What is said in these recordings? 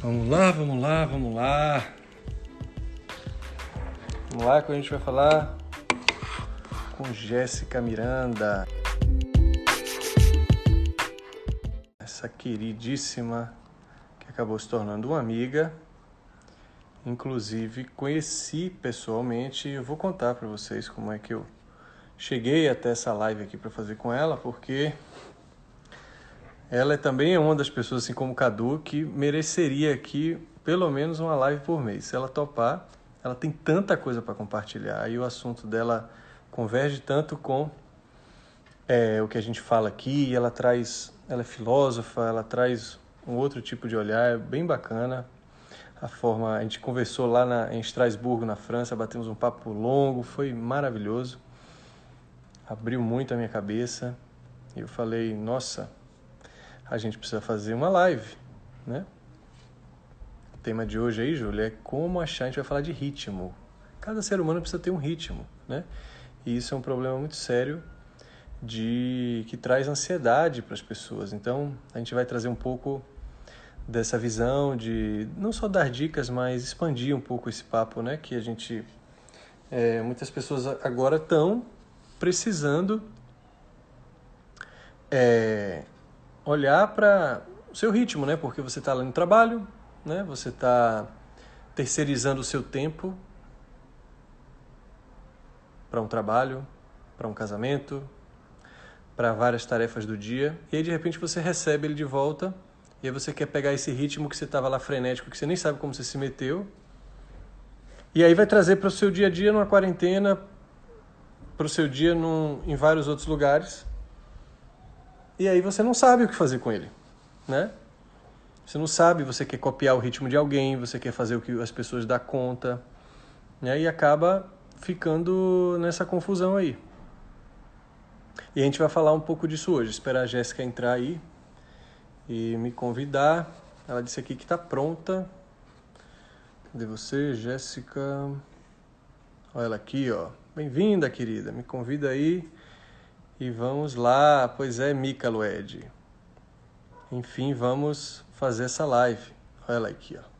Vamos lá, vamos lá, vamos lá. Vamos lá que a gente vai falar com Jéssica Miranda. Essa queridíssima que acabou se tornando uma amiga. Inclusive conheci pessoalmente, eu vou contar para vocês como é que eu cheguei até essa live aqui para fazer com ela, porque ela é também é uma das pessoas, assim como o Cadu, que mereceria aqui pelo menos uma live por mês. Se ela topar, ela tem tanta coisa para compartilhar e o assunto dela converge tanto com é, o que a gente fala aqui. Ela traz, ela é filósofa, ela traz um outro tipo de olhar, é bem bacana. A forma, a gente conversou lá na, em Estrasburgo, na França, batemos um papo longo, foi maravilhoso. Abriu muito a minha cabeça. Eu falei, nossa, a gente precisa fazer uma live, né? O tema de hoje aí, Júlia, é como achar, a gente vai falar de ritmo. Cada ser humano precisa ter um ritmo, né? E isso é um problema muito sério de que traz ansiedade para as pessoas. Então, a gente vai trazer um pouco dessa visão de não só dar dicas, mas expandir um pouco esse papo, né? Que a gente é, muitas pessoas agora estão precisando é, olhar para o seu ritmo, né? Porque você está lá no trabalho, né? Você está terceirizando o seu tempo para um trabalho, para um casamento, para várias tarefas do dia, e aí de repente você recebe ele de volta, e aí você quer pegar esse ritmo que você estava lá frenético, que você nem sabe como você se meteu, e aí vai trazer para o seu dia a dia numa quarentena, para o seu dia num, em vários outros lugares, e aí você não sabe o que fazer com ele, né? Você não sabe, você quer copiar o ritmo de alguém, você quer fazer o que as pessoas dão conta, né? E acaba ficando nessa confusão aí. E a gente vai falar um pouco disso hoje. Esperar a Jéssica entrar aí e me convidar. Ela disse aqui que está pronta. Cadê você, Jéssica? Olha ela aqui, ó. Bem-vinda, querida. Me convida aí. E vamos lá. Pois é, Mica Lued. Enfim, vamos fazer essa live. Olha ela aqui, ó.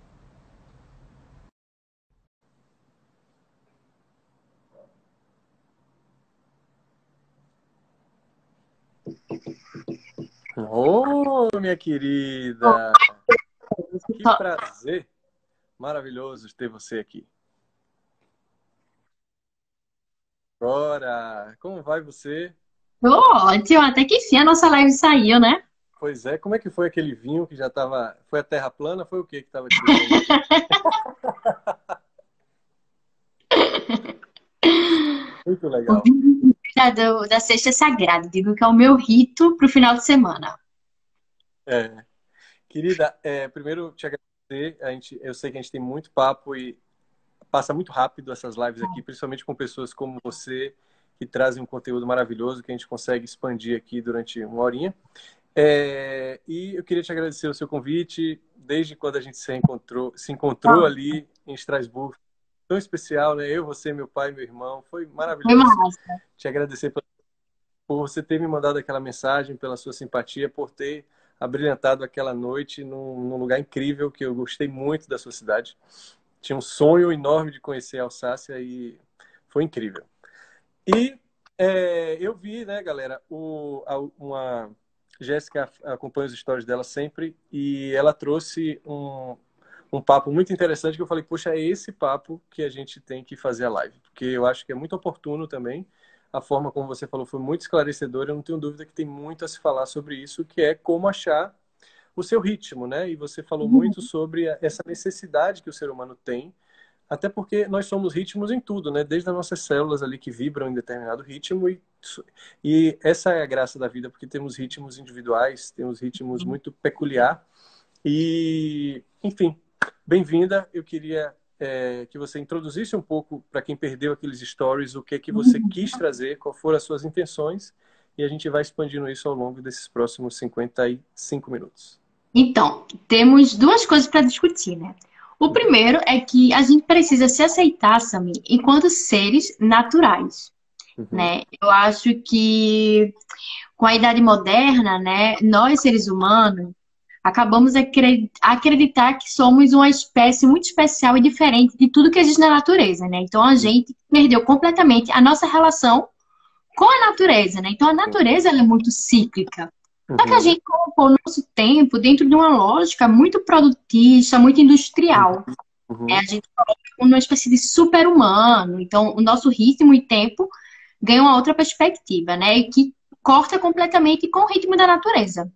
Ô, oh, minha querida! Que prazer maravilhoso ter você aqui. Bora! Como vai você? Ótimo, até que enfim a nossa live saiu, né? Pois é, como é que foi aquele vinho que já estava. Foi a terra plana? Foi o que que estava Muito legal. Da, do, da Sexta Sagrada, digo que é o meu rito para o final de semana. É. Querida, é, primeiro te agradecer. A gente, eu sei que a gente tem muito papo e passa muito rápido essas lives aqui, principalmente com pessoas como você, que trazem um conteúdo maravilhoso que a gente consegue expandir aqui durante uma horinha. É, e eu queria te agradecer o seu convite, desde quando a gente se encontrou, se encontrou ali em Estrasburgo. Tão especial, né? Eu, você, meu pai, meu irmão. Foi maravilhoso. Foi te agradecer por, por você ter me mandado aquela mensagem, pela sua simpatia, por ter abrilhantado aquela noite num, num, lugar incrível que eu gostei muito da sua cidade. Tinha um sonho enorme de conhecer a Alsácia e foi incrível. E é, eu vi, né, galera, o, a, uma Jéssica acompanha os stories dela sempre e ela trouxe um, um papo muito interessante que eu falei, poxa, é esse papo que a gente tem que fazer a live, porque eu acho que é muito oportuno também. A forma como você falou foi muito esclarecedora, eu não tenho dúvida que tem muito a se falar sobre isso, que é como achar o seu ritmo, né? E você falou uhum. muito sobre essa necessidade que o ser humano tem, até porque nós somos ritmos em tudo, né? Desde as nossas células ali que vibram em determinado ritmo e, e essa é a graça da vida, porque temos ritmos individuais, temos ritmos uhum. muito peculiar e, enfim, bem-vinda. Eu queria é, que você introduzisse um pouco para quem perdeu aqueles stories o que é que você uhum. quis trazer, quais foram as suas intenções e a gente vai expandindo isso ao longo desses próximos 55 minutos. Então, temos duas coisas para discutir, né? O primeiro é que a gente precisa se aceitar, Sami, enquanto seres naturais, uhum. né? Eu acho que com a idade moderna, né, nós seres humanos, acabamos a acreditar que somos uma espécie muito especial e diferente de tudo que existe na natureza, né? Então a gente perdeu completamente a nossa relação com a natureza, né? Então a natureza é muito cíclica. Só que a uhum. gente colocou o nosso tempo dentro de uma lógica muito produtista, muito industrial. Uhum. É, a gente coloca uma espécie de super-humano. Então, o nosso ritmo e tempo ganha uma outra perspectiva, né? E que corta completamente com o ritmo da natureza.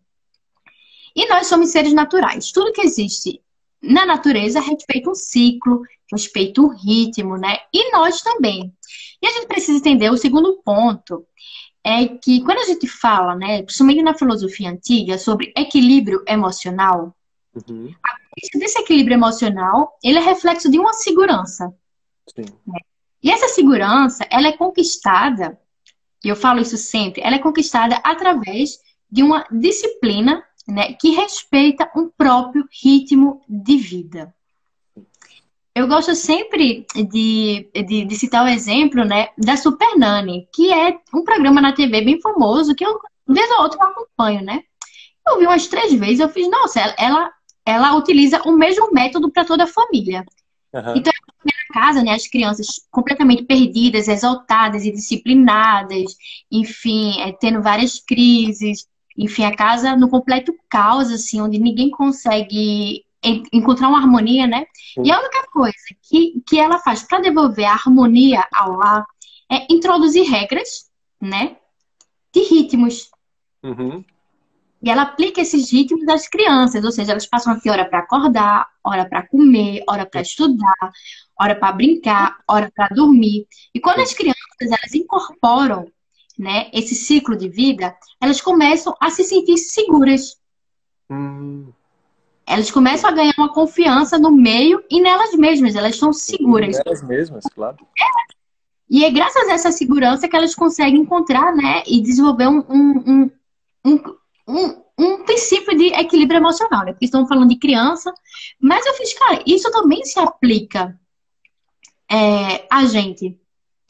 E nós somos seres naturais. Tudo que existe na natureza respeita um ciclo, respeita um ritmo, né? E nós também. E a gente precisa entender o segundo ponto é que quando a gente fala, né, principalmente na filosofia antiga, sobre equilíbrio emocional, uhum. desse equilíbrio emocional, ele é reflexo de uma segurança. Né? E essa segurança, ela é conquistada, e eu falo isso sempre, ela é conquistada através de uma disciplina né, que respeita um próprio ritmo de vida. Eu gosto sempre de, de, de, citar o exemplo né, da Super Nani, que é um programa na TV bem famoso que eu, vez ou outra, eu acompanho, né? Eu vi umas três vezes, eu fiz, nossa, ela, ela utiliza o mesmo método para toda a família. Uhum. Então, na casa, né, as crianças completamente perdidas, exaltadas e disciplinadas, enfim, é, tendo várias crises, enfim, a casa no completo caos, assim, onde ninguém consegue encontrar uma harmonia, né? E a única coisa que, que ela faz para devolver a harmonia ao lar é introduzir regras, né? De ritmos. Uhum. E ela aplica esses ritmos das crianças, ou seja, elas passam aqui hora para acordar, hora para comer, hora para estudar, hora para brincar, hora para dormir. E quando as crianças elas incorporam, né, esse ciclo de vida, elas começam a se sentir seguras. Hum elas começam a ganhar uma confiança no meio e nelas mesmas, elas estão seguras. Nelas mesmas, claro. E é graças a essa segurança que elas conseguem encontrar, né, e desenvolver um, um, um, um, um princípio de equilíbrio emocional, né? Porque estamos falando de criança, mas eu fiz, cara, isso também se aplica é, a gente.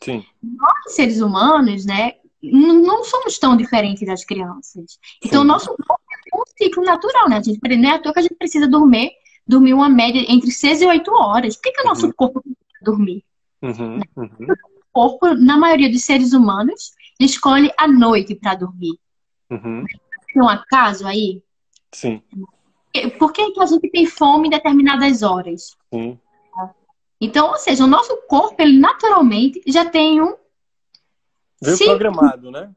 Sim. Nós, seres humanos, né, não somos tão diferentes das crianças. Então, o nosso corpo um ciclo natural, né? A gente, não é à toa que a gente precisa dormir, dormir uma média entre 6 e 8 horas. Por que, que o nosso uhum. corpo precisa dormir? Uhum. Uhum. O corpo, na maioria dos seres humanos, escolhe a noite para dormir. Uhum. Tem um acaso aí? Sim. Por que, que a gente tem fome em determinadas horas? Sim. Então, ou seja, o nosso corpo, ele naturalmente já tem um Veio programado, né?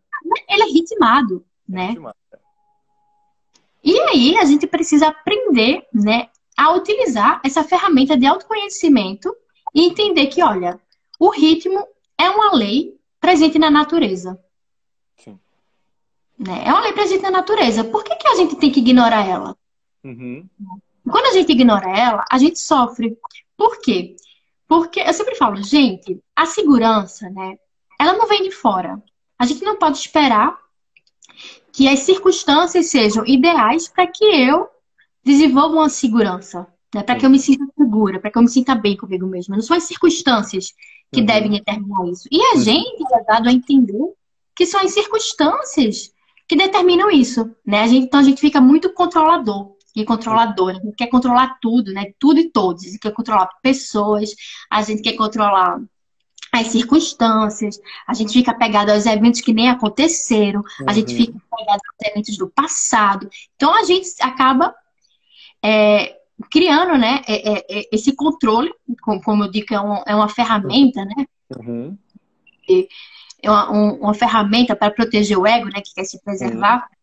Ele é ritmado, né? Ritmado. E aí a gente precisa aprender, né, a utilizar essa ferramenta de autoconhecimento e entender que, olha, o ritmo é uma lei presente na natureza. Sim. Né? É uma lei presente na natureza. Por que, que a gente tem que ignorar ela? Uhum. Quando a gente ignora ela, a gente sofre. Por quê? Porque eu sempre falo, gente, a segurança, né? ela não vem de fora. A gente não pode esperar que as circunstâncias sejam ideais para que eu desenvolva uma segurança, né? para que eu me sinta segura, para que eu me sinta bem comigo mesma. Não são as circunstâncias que uhum. devem determinar isso. E a uhum. gente é dado a entender que são as circunstâncias que determinam isso, né? A gente, então a gente fica muito controlador e controladora, a gente quer controlar tudo, né? Tudo e todos. A gente quer controlar pessoas, a gente quer controlar as circunstâncias, a gente fica apegado aos eventos que nem aconteceram, uhum. a gente uhum. fica apegado aos eventos do passado. Então a gente acaba é, criando né, é, é, é esse controle, como eu digo, é, um, é uma ferramenta, né? Uhum. É uma, um, uma, ferramenta para proteger o ego, né? Que quer se preservar. Uhum.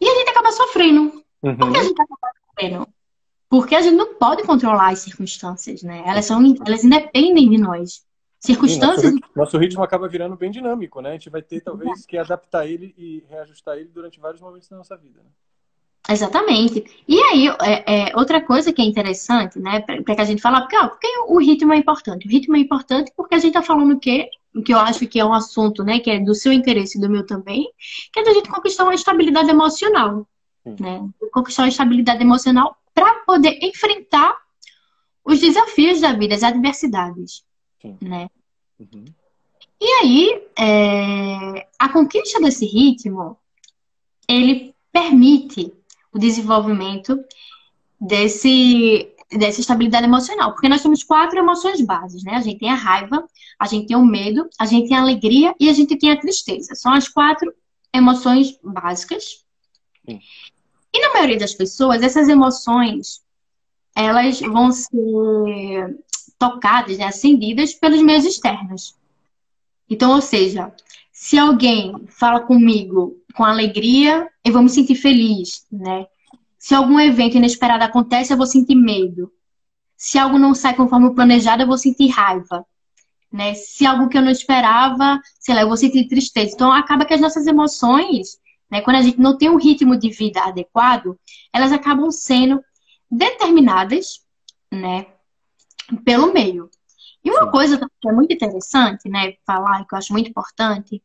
E a gente acaba sofrendo. Por que a gente acaba sofrendo? Porque a gente não pode controlar as circunstâncias, né? Elas, são, elas independem de nós. Circunstâncias. Sim, nosso, nosso, ritmo acaba virando bem dinâmico, né? A gente vai ter, talvez, que adaptar ele e reajustar ele durante vários momentos da nossa vida. Né? Exatamente. E aí, é, é, outra coisa que é interessante, né, para que a gente fala, porque, ó, porque o ritmo é importante? O ritmo é importante porque a gente está falando que, que eu acho que é um assunto, né, que é do seu interesse e do meu também, que é da gente conquistar uma estabilidade emocional, Sim. né? Conquistar uma estabilidade emocional para poder enfrentar os desafios da vida, as adversidades, Sim. né? Uhum. E aí, é, a conquista desse ritmo, ele permite o desenvolvimento desse, dessa estabilidade emocional. Porque nós temos quatro emoções bases, né? A gente tem a raiva, a gente tem o medo, a gente tem a alegria e a gente tem a tristeza. São as quatro emoções básicas. Sim. E na maioria das pessoas, essas emoções, elas vão ser tocadas, né, acendidas pelos meios externos. Então, ou seja, se alguém fala comigo com alegria, eu vou me sentir feliz, né? Se algum evento inesperado acontece, eu vou sentir medo. Se algo não sai conforme planejado, eu vou sentir raiva. Né? Se algo que eu não esperava, sei lá, eu vou sentir tristeza. Então, acaba que as nossas emoções, né, quando a gente não tem um ritmo de vida adequado, elas acabam sendo determinadas, né, pelo meio. E uma coisa que é muito interessante, né, falar, que eu acho muito importante,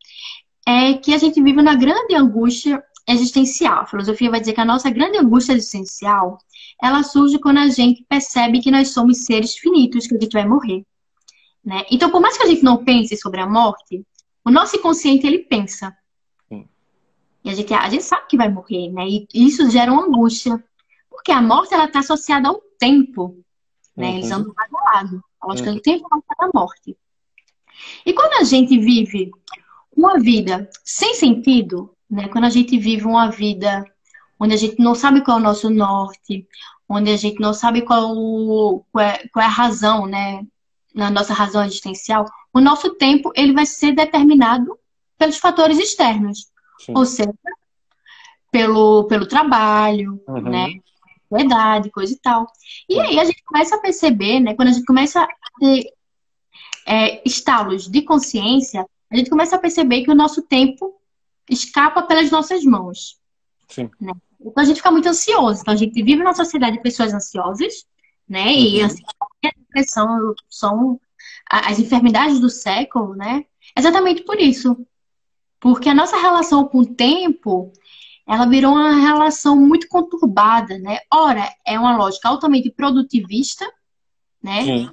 é que a gente vive na grande angústia existencial. A filosofia vai dizer que a nossa grande angústia existencial, ela surge quando a gente percebe que nós somos seres finitos, que a gente vai morrer. Né? Então, por mais que a gente não pense sobre a morte, o nosso inconsciente, ele pensa. E a gente, a gente sabe que vai morrer, né? E isso gera uma angústia. Porque a morte, ela está associada ao tempo. Né? Uhum. Eles andam lado a lado. A lógica uhum. do tempo é a morte. E quando a gente vive uma vida sem sentido, né? Quando a gente vive uma vida onde a gente não sabe qual é o nosso norte, onde a gente não sabe qual, qual, é, qual é a razão, né? Na nossa razão existencial, o nosso tempo ele vai ser determinado pelos fatores externos. Sim. Ou seja, pelo, pelo trabalho, uhum. né? Verdade, coisa e tal. E aí a gente começa a perceber, né? Quando a gente começa a ter é, estalos de consciência, a gente começa a perceber que o nosso tempo escapa pelas nossas mãos. Sim. Né? Então a gente fica muito ansioso. Então a gente vive numa sociedade de pessoas ansiosas, né? Uhum. E assim, a depressão são as enfermidades do século, né? Exatamente por isso. Porque a nossa relação com o tempo, ela virou uma relação muito conturbada, né? Ora, é uma lógica altamente produtivista, né? Sim. Na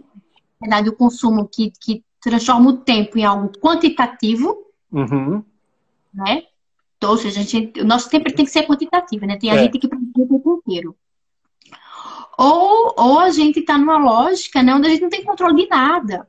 verdade, o consumo que, que transforma o tempo em algo quantitativo, uhum né? Então, ou seja, a gente, o nosso tempo tem que ser quantitativo, né? Tem a é. gente que produzir o tempo inteiro. Ou, ou a gente está numa lógica né, onde a gente não tem controle de nada.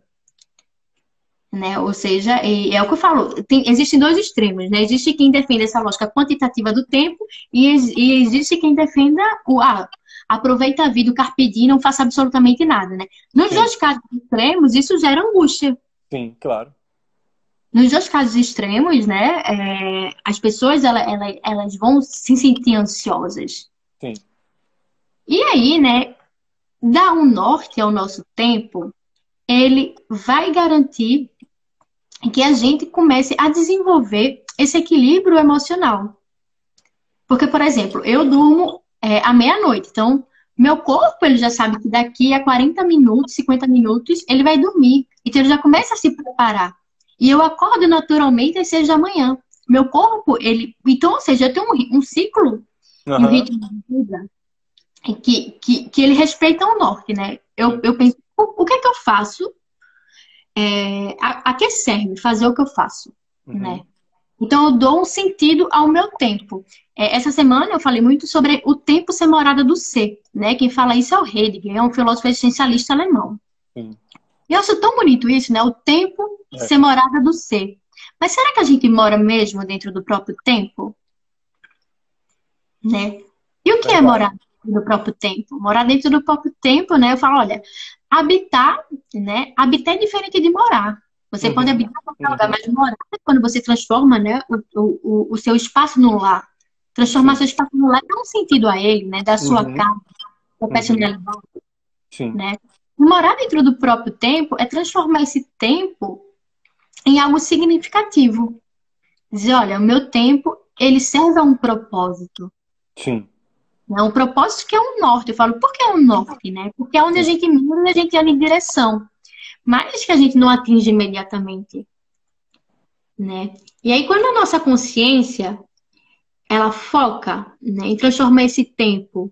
Né? Ou seja, é, é o que eu falo, tem, existem dois extremos, né? Existe quem defende essa lógica quantitativa do tempo e, e existe quem defenda o ah, aproveita a vida, o carpe diem, não faça absolutamente nada, né? Nos Sim. dois casos extremos, isso gera angústia. Sim, claro. Nos dois casos extremos, né, é, as pessoas ela, ela, elas vão se sentir ansiosas. Sim. E aí, né, dar um norte ao nosso tempo, ele vai garantir que a gente comece a desenvolver esse equilíbrio emocional. Porque, por exemplo, eu durmo é, à meia-noite, então meu corpo ele já sabe que daqui a 40 minutos, 50 minutos, ele vai dormir. Então ele já começa a se preparar. E eu acordo naturalmente às seis da manhã. Meu corpo, ele. Então, ou seja, eu tenho um, um ciclo, uhum. um ritmo de vida que, que, que ele respeita o norte, né? Eu, eu penso, o, o que é que eu faço? É, que serve fazer o que eu faço, uhum. né? Então, eu dou um sentido ao meu tempo. É, essa semana eu falei muito sobre o tempo ser morada do ser, né? Quem fala isso é o Heidegger, é um filósofo existencialista alemão. Sim. E eu acho tão bonito isso, né? O tempo é. ser morada do ser. Mas será que a gente mora mesmo dentro do próprio tempo? Né? E o que é, é morar dentro do próprio tempo? Morar dentro do próprio tempo, né? Eu falo, olha, habitar, né? Habitar é diferente de morar. Você uhum. pode habitar qualquer uhum. lugar, mas morar é quando você transforma, né, o, o, o seu espaço no lar. Transformar Sim. seu espaço no lar dá um sentido a ele, né? Da sua uhum. casa, da uhum. personalidade. Sim. Né? Morar dentro do próprio tempo é transformar esse tempo em algo significativo. Dizer, olha, o meu tempo, ele serve a um propósito. Sim. É um propósito que é um norte. Eu falo, por que é um norte, né? Porque é onde a gente mira, a gente anda em direção. Mas que a gente não atinge imediatamente. Né? E aí, quando a nossa consciência, ela foca né, em transformar esse tempo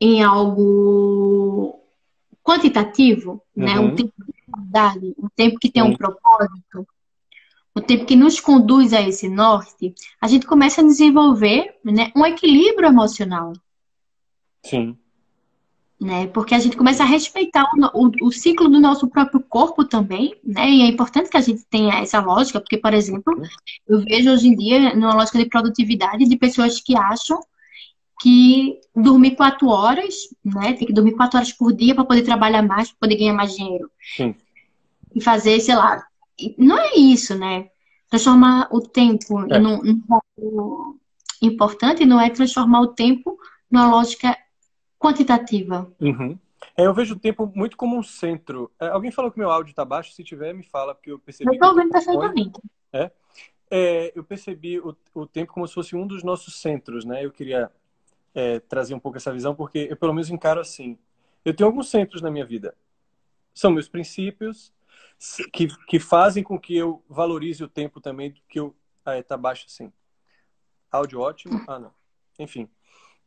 em algo quantitativo, uhum. né? Um tempo de qualidade, um tempo que tem um propósito, um tempo que nos conduz a esse norte, a gente começa a desenvolver né, um equilíbrio emocional. Sim. Né? Porque a gente começa a respeitar o, o, o, ciclo do nosso próprio corpo também, né? E é importante que a gente tenha essa lógica, porque, por exemplo, eu vejo hoje em dia, numa lógica de produtividade, de pessoas que acham que dormir quatro horas, né? Tem que dormir quatro horas por dia para poder trabalhar mais, para poder ganhar mais dinheiro. Sim. E fazer, sei lá. Não é isso, né? Transformar o tempo é. num, num importante não é transformar o tempo numa lógica quantitativa. Uhum. É, eu vejo o tempo muito como um centro. É, alguém falou que meu áudio está baixo? Se tiver, me fala, porque eu percebi. Eu estou ouvindo perfeitamente. É? é, eu percebi o, o tempo como se fosse um dos nossos centros, né? Eu queria é, trazer um pouco essa visão, porque eu pelo menos encaro assim. Eu tenho alguns centros na minha vida. São meus princípios, que, que fazem com que eu valorize o tempo também, que eu... Ah, tá baixo assim. Áudio ótimo? Ah, não. Enfim.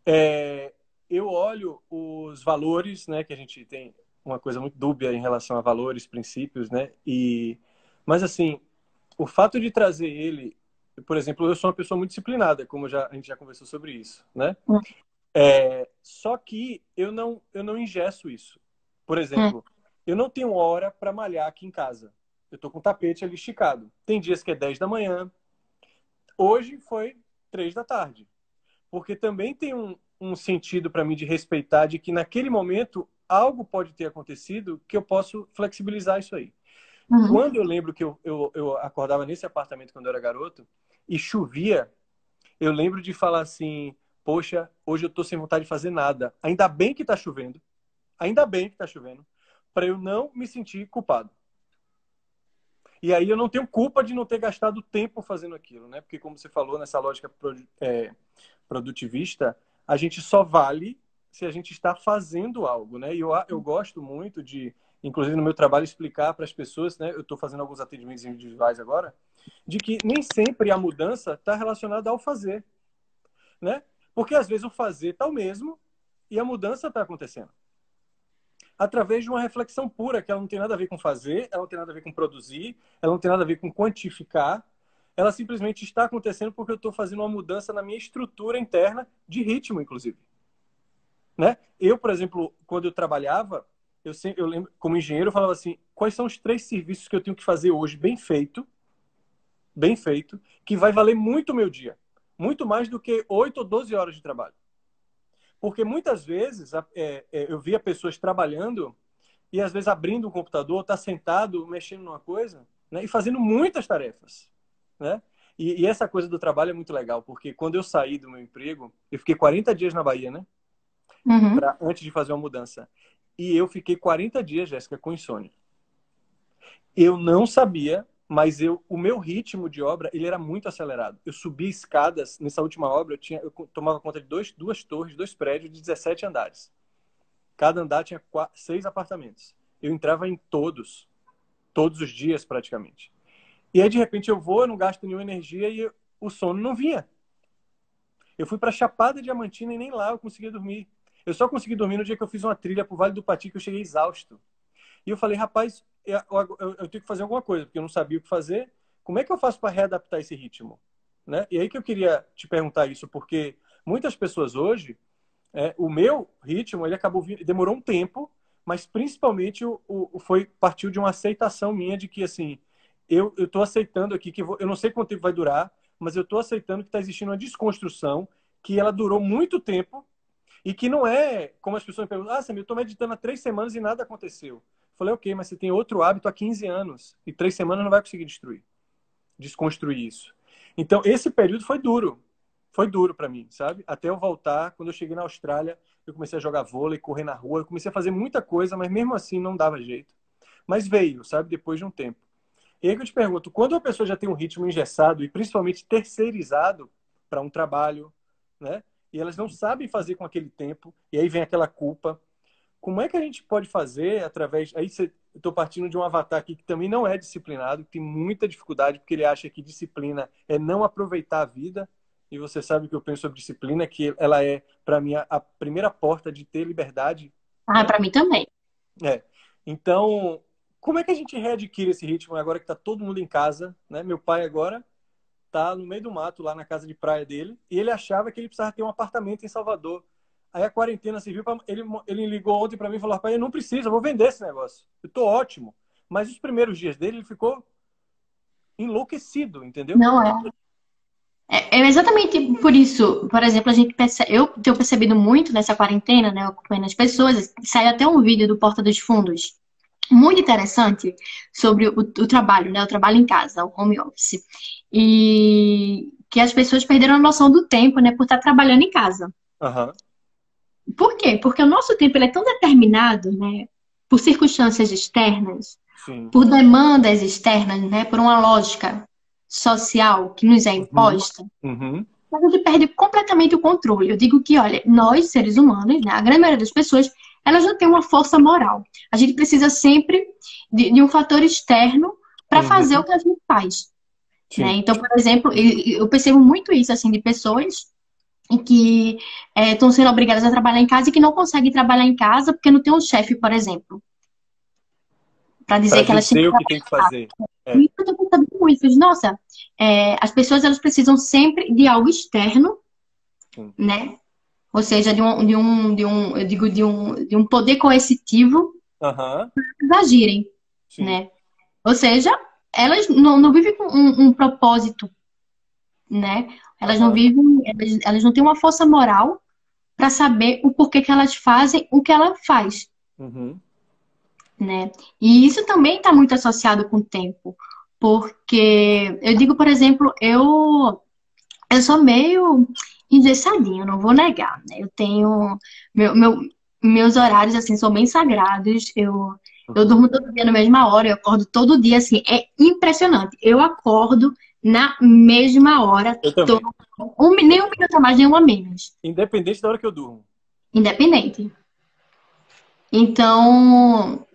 É, eu olho os valores, né, que a gente tem uma coisa muito dúbia em relação a valores, princípios, né? E mas assim, o fato de trazer ele por exemplo, eu sou uma pessoa muito disciplinada, como já, a gente já conversou sobre isso, né? Hum. É, só que eu não, eu não ingesso isso. Por exemplo, hum. eu não tenho hora para malhar aqui em casa. Eu tô com o tapete ali esticado. Tem dias que é 10 da manhã. Hoje foi 3 da tarde. Porque também tem um, um sentido para mim de respeitar de que naquele momento algo pode ter acontecido que eu posso flexibilizar isso aí. Uhum. Quando eu lembro que eu, eu, eu acordava nesse apartamento quando eu era garoto, e chovia, eu lembro de falar assim: Poxa, hoje eu tô sem vontade de fazer nada. Ainda bem que tá chovendo. Ainda bem que tá chovendo. Para eu não me sentir culpado. E aí eu não tenho culpa de não ter gastado tempo fazendo aquilo, né? Porque, como você falou, nessa lógica é, produtivista, a gente só vale se a gente está fazendo algo, né? E eu, eu gosto muito de, inclusive no meu trabalho, explicar para as pessoas, né? Eu estou fazendo alguns atendimentos individuais agora, de que nem sempre a mudança está relacionada ao fazer, né? Porque às vezes o fazer está o mesmo e a mudança está acontecendo. Através de uma reflexão pura, que ela não tem nada a ver com fazer, ela não tem nada a ver com produzir, ela não tem nada a ver com quantificar, ela simplesmente está acontecendo porque eu estou fazendo uma mudança na minha estrutura interna de ritmo, inclusive. Né? Eu, por exemplo, quando eu trabalhava, eu, sempre, eu lembro, como engenheiro, eu falava assim: quais são os três serviços que eu tenho que fazer hoje bem feito bem feito, que vai valer muito o meu dia. Muito mais do que 8 ou 12 horas de trabalho. Porque muitas vezes é, é, eu via pessoas trabalhando e às vezes abrindo um computador, tá sentado mexendo numa coisa né, e fazendo muitas tarefas. Né? E, e, essa coisa do trabalho é muito legal, porque quando eu saí do meu emprego, eu fiquei 40 dias na Bahia, né? Uhum. Pra, antes de fazer uma mudança. E eu fiquei 40 dias, Jéssica, com insônia. Eu não sabia mas eu, o meu ritmo de obra ele era muito acelerado. Eu subia escadas nessa última obra, eu tinha, eu tomava conta de dois, duas torres, dois prédios de 17 andares. Cada andar tinha quatro, seis apartamentos. Eu entrava em todos, todos os dias praticamente. E aí de repente eu vou, eu não gasto nenhuma energia e o sono não vinha. Eu fui para Chapada Diamantina e nem lá eu conseguia dormir. Eu só consegui dormir no dia que eu fiz uma trilha pro Vale do Pati que eu cheguei exausto. E eu falei, rapaz, eu, eu, eu, tenho que fazer alguma coisa, porque eu não sabia o que fazer. Como é que eu faço para readaptar esse ritmo? Né? E aí que eu queria te perguntar isso, porque muitas pessoas hoje, é, o meu ritmo, ele acabou demorou um tempo, mas principalmente o, o, foi partiu de uma aceitação minha de que assim, eu estou aceitando aqui que vou, eu não sei quanto tempo vai durar, mas eu estou aceitando que está existindo uma desconstrução que ela durou muito tempo e que não é como as pessoas perguntam, ah, Samir, eu estou meditando há três semanas e nada aconteceu. Falei, ok, mas você tem outro hábito há 15 anos e três semanas não vai conseguir destruir, desconstruir isso. Então, esse período foi duro. Foi duro para mim, sabe? Até eu voltar, quando eu cheguei na Austrália, eu comecei a jogar vôlei, correr na rua, eu comecei a fazer muita coisa, mas mesmo assim não dava jeito. Mas veio, sabe? Depois de um tempo. E aí que eu te pergunto, quando a pessoa já tem um ritmo engessado e principalmente terceirizado para um trabalho, né? E elas não sabem fazer com aquele tempo, e aí vem aquela culpa, como é que a gente pode fazer através. Aí você, eu estou partindo de um avatar aqui que também não é disciplinado, que tem muita dificuldade, porque ele acha que disciplina é não aproveitar a vida. E você sabe o que eu penso sobre disciplina, que ela é, para mim, a primeira porta de ter liberdade. Ah, para mim também. É. Então, como é que a gente readquire esse ritmo agora que está todo mundo em casa? Né? Meu pai agora está no meio do mato, lá na casa de praia dele, e ele achava que ele precisava ter um apartamento em Salvador. Aí a quarentena serviu para ele, ele ligou ontem para mim e falou: "Rapaz, eu não preciso, vou vender esse negócio. Eu tô ótimo". Mas os primeiros dias dele ele ficou enlouquecido, entendeu? Não é. É, é exatamente por isso, por exemplo, a gente percebe, eu tenho percebido muito nessa quarentena, né, acompanhando as pessoas, saiu até um vídeo do Porta dos Fundos, muito interessante, sobre o, o trabalho, né, o trabalho em casa, o home office, e que as pessoas perderam a noção do tempo, né, por estar trabalhando em casa. Uhum. Por quê? Porque o nosso tempo ele é tão determinado, né, por circunstâncias externas, Sim. por demandas externas, né, por uma lógica social que nos é uhum. imposta, uhum. a gente perde completamente o controle. Eu digo que, olha, nós, seres humanos, né, a grande maioria das pessoas, elas não têm uma força moral. A gente precisa sempre de, de um fator externo para uhum. fazer o que a gente faz. Né? Então, por exemplo, eu percebo muito isso assim de pessoas que estão é, sendo obrigadas a trabalhar em casa e que não conseguem trabalhar em casa porque não tem um chefe, por exemplo. Para dizer pra que elas têm o que tem que fazer. É. Eu tô pensando muito. Nossa, é, as pessoas elas precisam sempre de algo externo, Sim. né? Ou seja, de um, de um, de um, eu digo, de um, de um poder coercitivo uhum. para agirem, Sim. né? Ou seja, elas não, não vivem com um, um propósito, né? Elas uhum. não vivem, elas, elas não têm uma força moral para saber o porquê que elas fazem o que ela faz. Uhum né? E isso também está muito associado com o tempo, porque eu digo, por exemplo, eu eu sou meio engessadinho, não vou negar, né? Eu tenho meu, meu, meus horários assim são bem sagrados. Eu eu durmo todo dia na mesma hora, eu acordo todo dia assim, é impressionante. Eu acordo na mesma hora, eu tô, um, nem um minuto a mais, nem um a menos. Independente da hora que eu durmo. Independente. Então,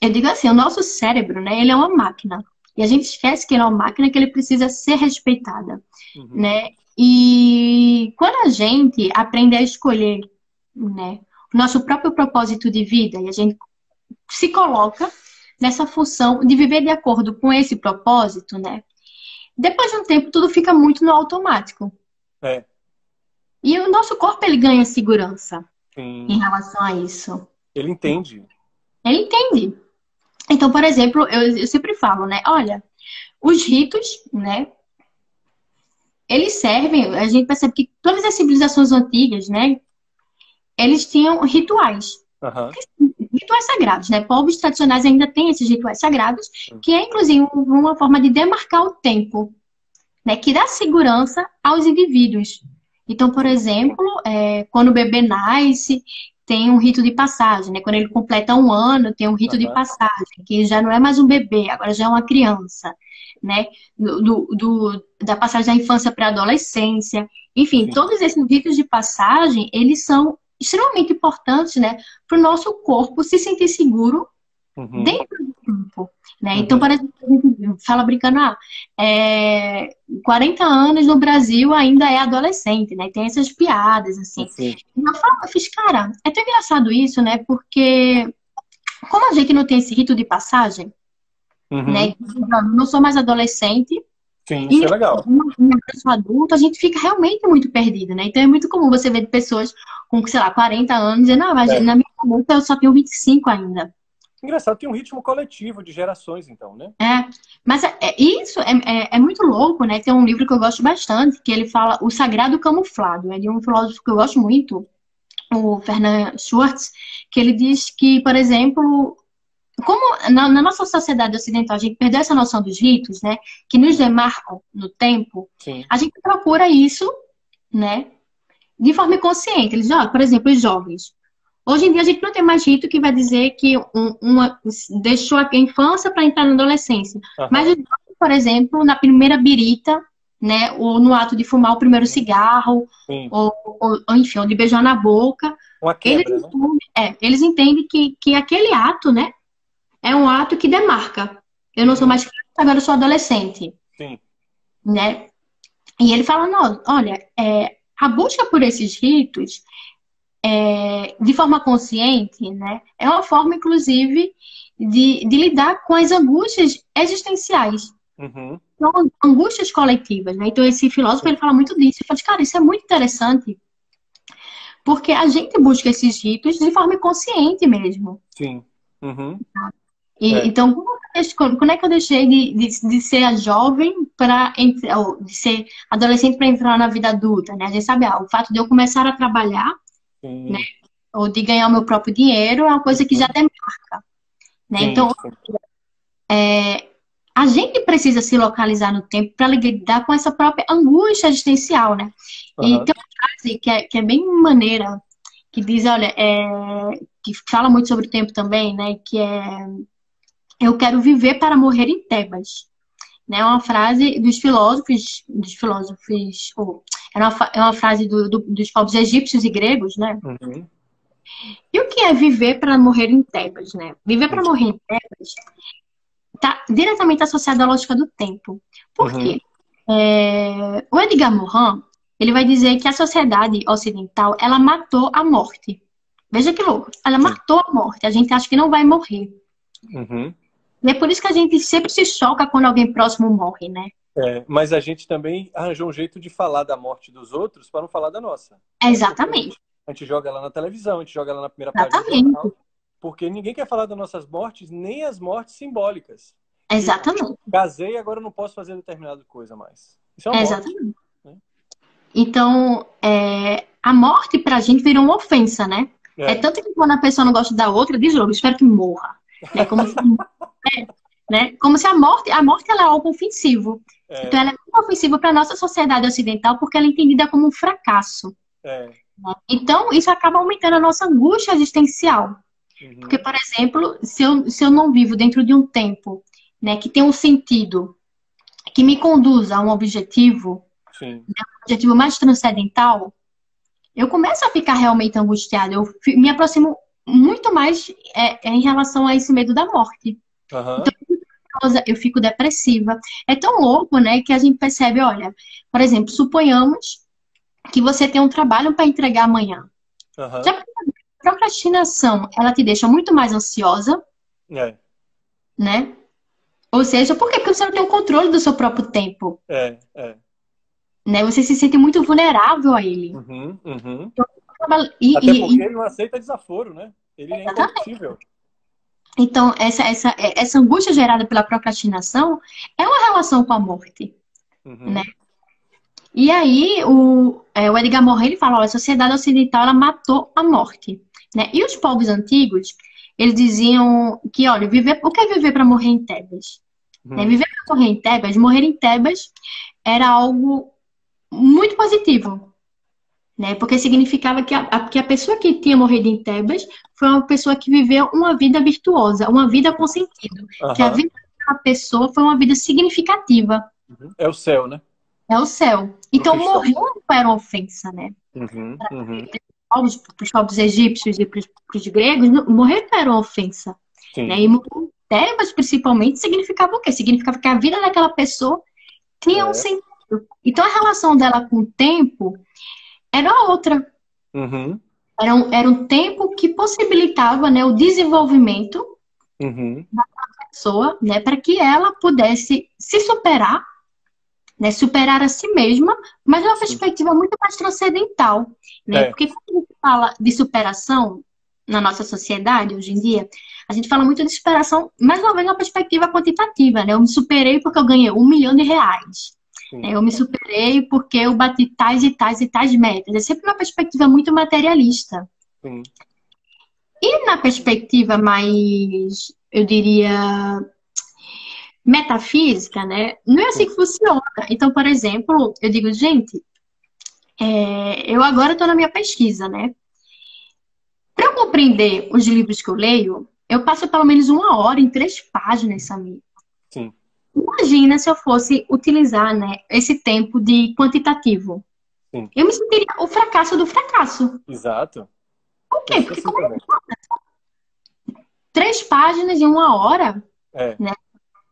eu digo assim, o nosso cérebro, né, ele é uma máquina. E a gente esquece que ele é uma máquina que ele precisa ser respeitada, uhum. né? E quando a gente aprende a escolher, né, o nosso próprio propósito de vida e a gente se coloca nessa função de viver de acordo com esse propósito, né? Depois de um tempo tudo fica muito no automático. É. E o nosso corpo ele ganha segurança Sim. em relação a isso. Ele entende. Ele entende. Então, por exemplo, eu, eu sempre falo, né? Olha, os ritos, né? Eles servem, a gente percebe que todas as civilizações antigas, né? Eles tinham rituais. Uhum. Rituais sagrados, né? Povos tradicionais ainda têm esses rituais sagrados, que é inclusive uma forma de demarcar o tempo, né? Que dá segurança aos indivíduos. Então, por exemplo, é, quando o bebê nasce, tem um rito de passagem, né? Quando ele completa um ano, tem um rito uhum. de passagem, que já não é mais um bebê, agora já é uma criança, né? Do, do da passagem da infância para a adolescência. Enfim, Sim. todos esses ritos de passagem, eles são extremamente importantes, né? Para o nosso corpo se sentir seguro uhum. dentro do campo. Né? Uhum. Então, por exemplo, a gente fala brincando, ah, é, 40 anos no Brasil ainda é adolescente, né? Tem essas piadas, assim. Sim. E eu, falo, eu fiz, cara, é tão engraçado isso, né? Porque como a gente não tem esse rito de passagem, uhum. né? Não sou mais adolescente. Sim, isso e, é legal. Uma pessoa adulta, a gente fica realmente muito perdido, né? Então é muito comum você ver pessoas com, sei lá, 40 anos dizendo, não, mas é. na minha conta eu só tenho 25 ainda. Engraçado, tem um ritmo coletivo de gerações, então, né? É, mas é, é, isso é, é, é, muito louco, né? Tem um livro que eu gosto bastante, que ele fala O Sagrado Camuflado. É de um filósofo que eu gosto muito, o Fernand Schwartz, que ele diz que, por exemplo, como na, na, nossa sociedade ocidental a gente perdeu essa noção dos ritos, né? Que nos demarcam no tempo, Sim. a gente procura isso, né? De forma inconsciente. Eles, ó, por exemplo, os jovens. Hoje em dia a gente não tem mais rito que vai dizer que um, uma deixou a infância para entrar na adolescência. Uhum. Mas, por exemplo, na primeira birita, né, ou no ato de fumar o primeiro cigarro, ou, ou, ou, enfim, ou de beijar na boca, eles, né? entendem, é, eles entendem que, que aquele ato, né, é um ato que demarca. Eu não sou mais criança, agora eu sou adolescente. Sim. Né? E ele fala, não, olha, é, a busca por esses ritos é, de forma consciente, né, é uma forma, inclusive, de, de lidar com as angústias existenciais. Uhum. Então, angústias coletivas, né? Então, esse filósofo, ele fala muito disso. Ele fala, cara, isso é muito interessante, porque a gente busca esses ritos de forma inconsciente mesmo. Sim. Uhum. E, É. Então, quando é que eu deixei de, de, de ser jovem para de ser adolescente para entrar na vida adulta, né? A gente sabe, ah, o fato de eu começar a trabalhar Sim. Né? ou de ganhar o meu próprio dinheiro é uma coisa que já demarca, né? Sim, Então, é, a gente precisa se localizar no tempo para lidar com essa própria angústia existencial, né? E Aham. tem uma frase que é, que é bem maneira, que diz, olha, é, que fala muito sobre o tempo também, né? Que é eu quero viver para morrer em Tebas. Né? É uma frase dos filósofos, dos filósofos, ou, é, uma, é uma frase do- do- dos povos egípcios e gregos, né? Uhum. E o que é viver para morrer em Tebas, né? Viver para morrer em Tebas está diretamente associado à lógica do tempo. Por Uhum. quê? É, o Edgar Morin, ele vai dizer que a sociedade ocidental, ela matou a morte. Veja que louco. Ela matou a morte. A gente acha que não vai morrer. Uhum. E é por isso que a gente sempre se choca quando alguém próximo morre, né? É, mas a gente também arranjou um jeito de falar da morte dos outros para não falar da nossa. É exatamente. A gente joga lá na televisão, a gente joga lá na primeira página do Exatamente. porque ninguém quer falar das nossas mortes, nem as mortes simbólicas. Exatamente. Casei e agora eu não posso fazer determinada coisa mais. Isso é uma É morte. exatamente. né? Então, é, a morte pra gente virou uma ofensa, né? É. É. tanto que quando a pessoa não gosta da outra, diz logo, espero que morra. É como se, é, né? Como se a morte, a morte ela é algo ofensivo. É, Então ela é muito ofensiva para nossa sociedade ocidental porque ela é entendida como um fracasso. é. Então, isso acaba aumentando a nossa angústia existencial. Uhum. Porque, por exemplo, se eu, se eu não vivo dentro de um tempo né, que tem um sentido, que me conduza a um objetivo, Sim. objetivo mais transcendental, eu começo a ficar realmente angustiada. Eu me aproximo muito mais é, é, em relação a esse medo da morte. Aham. causa- Eu fico depressiva. É tão louco, né, que a gente percebe, olha, por exemplo, suponhamos que você tem um trabalho para entregar amanhã. Aham. Já a procrastinação, ela te deixa muito mais ansiosa, É. né? Ou seja, por quê? Porque você não tem o controle do seu próprio tempo, É. É. né? Você se sente muito vulnerável a ele. Uhum. Uhum. E, Até porque e- ele não aceita desaforo, né? Ele é incorruptível. então, essa, essa, essa angústia gerada pela procrastinação é uma relação com a morte. Uhum. Né? E aí, o, é, o Edgar Morin ele fala, olha, a sociedade ocidental ela matou a morte. Né? E os povos antigos, eles diziam que, olha, viver, o que é viver para morrer em Tebas? Uhum. Né? Viver para morrer em Tebas, morrer em Tebas era algo muito positivo. Né? Porque significava que a, a- que a pessoa que tinha morrido em Tebas foi uma pessoa que viveu uma vida virtuosa, uma vida com sentido. Que a vida daquela pessoa foi uma vida significativa. Uhum. É o céu, né? É o céu. Então, morrer não era uma ofensa, né? Uhum. Uhum. Para os povos egípcios e para os gregos, não- morrer não era uma ofensa. Sim. Né? E Tebas, principalmente, significava o quê? Significava que a vida daquela pessoa tinha um É. sentido. Então, a relação dela com o tempo era outra. Uhum. Era um, era um tempo que possibilitava né, o desenvolvimento Uhum. da pessoa, né, para que ela pudesse se superar, né, superar a si mesma, mas Sim. perspectiva muito mais transcendental, né? É. Porque quando a gente fala de superação na nossa sociedade hoje em dia, a gente fala muito de superação, mais uma vez, numa perspectiva quantitativa, né? Eu me superei porque eu ganhei um milhão de reais. Sim. né? Eu me superei porque eu bati tais e tais e tais metas. É sempre uma perspectiva muito materialista. Sim. E na perspectiva mais, eu diria, metafísica, né? Não é assim que funciona. Então, por exemplo, eu digo, gente, é, eu agora estou na minha pesquisa, né? Para eu compreender os livros que eu leio, eu passo pelo menos uma hora em três páginas, Samir. Sim. Imagina se eu fosse utilizar, né, esse tempo de quantitativo. Sim. Eu me sentiria o fracasso do fracasso. Exato. Por quê? Porque assim como também. três páginas em uma hora, É.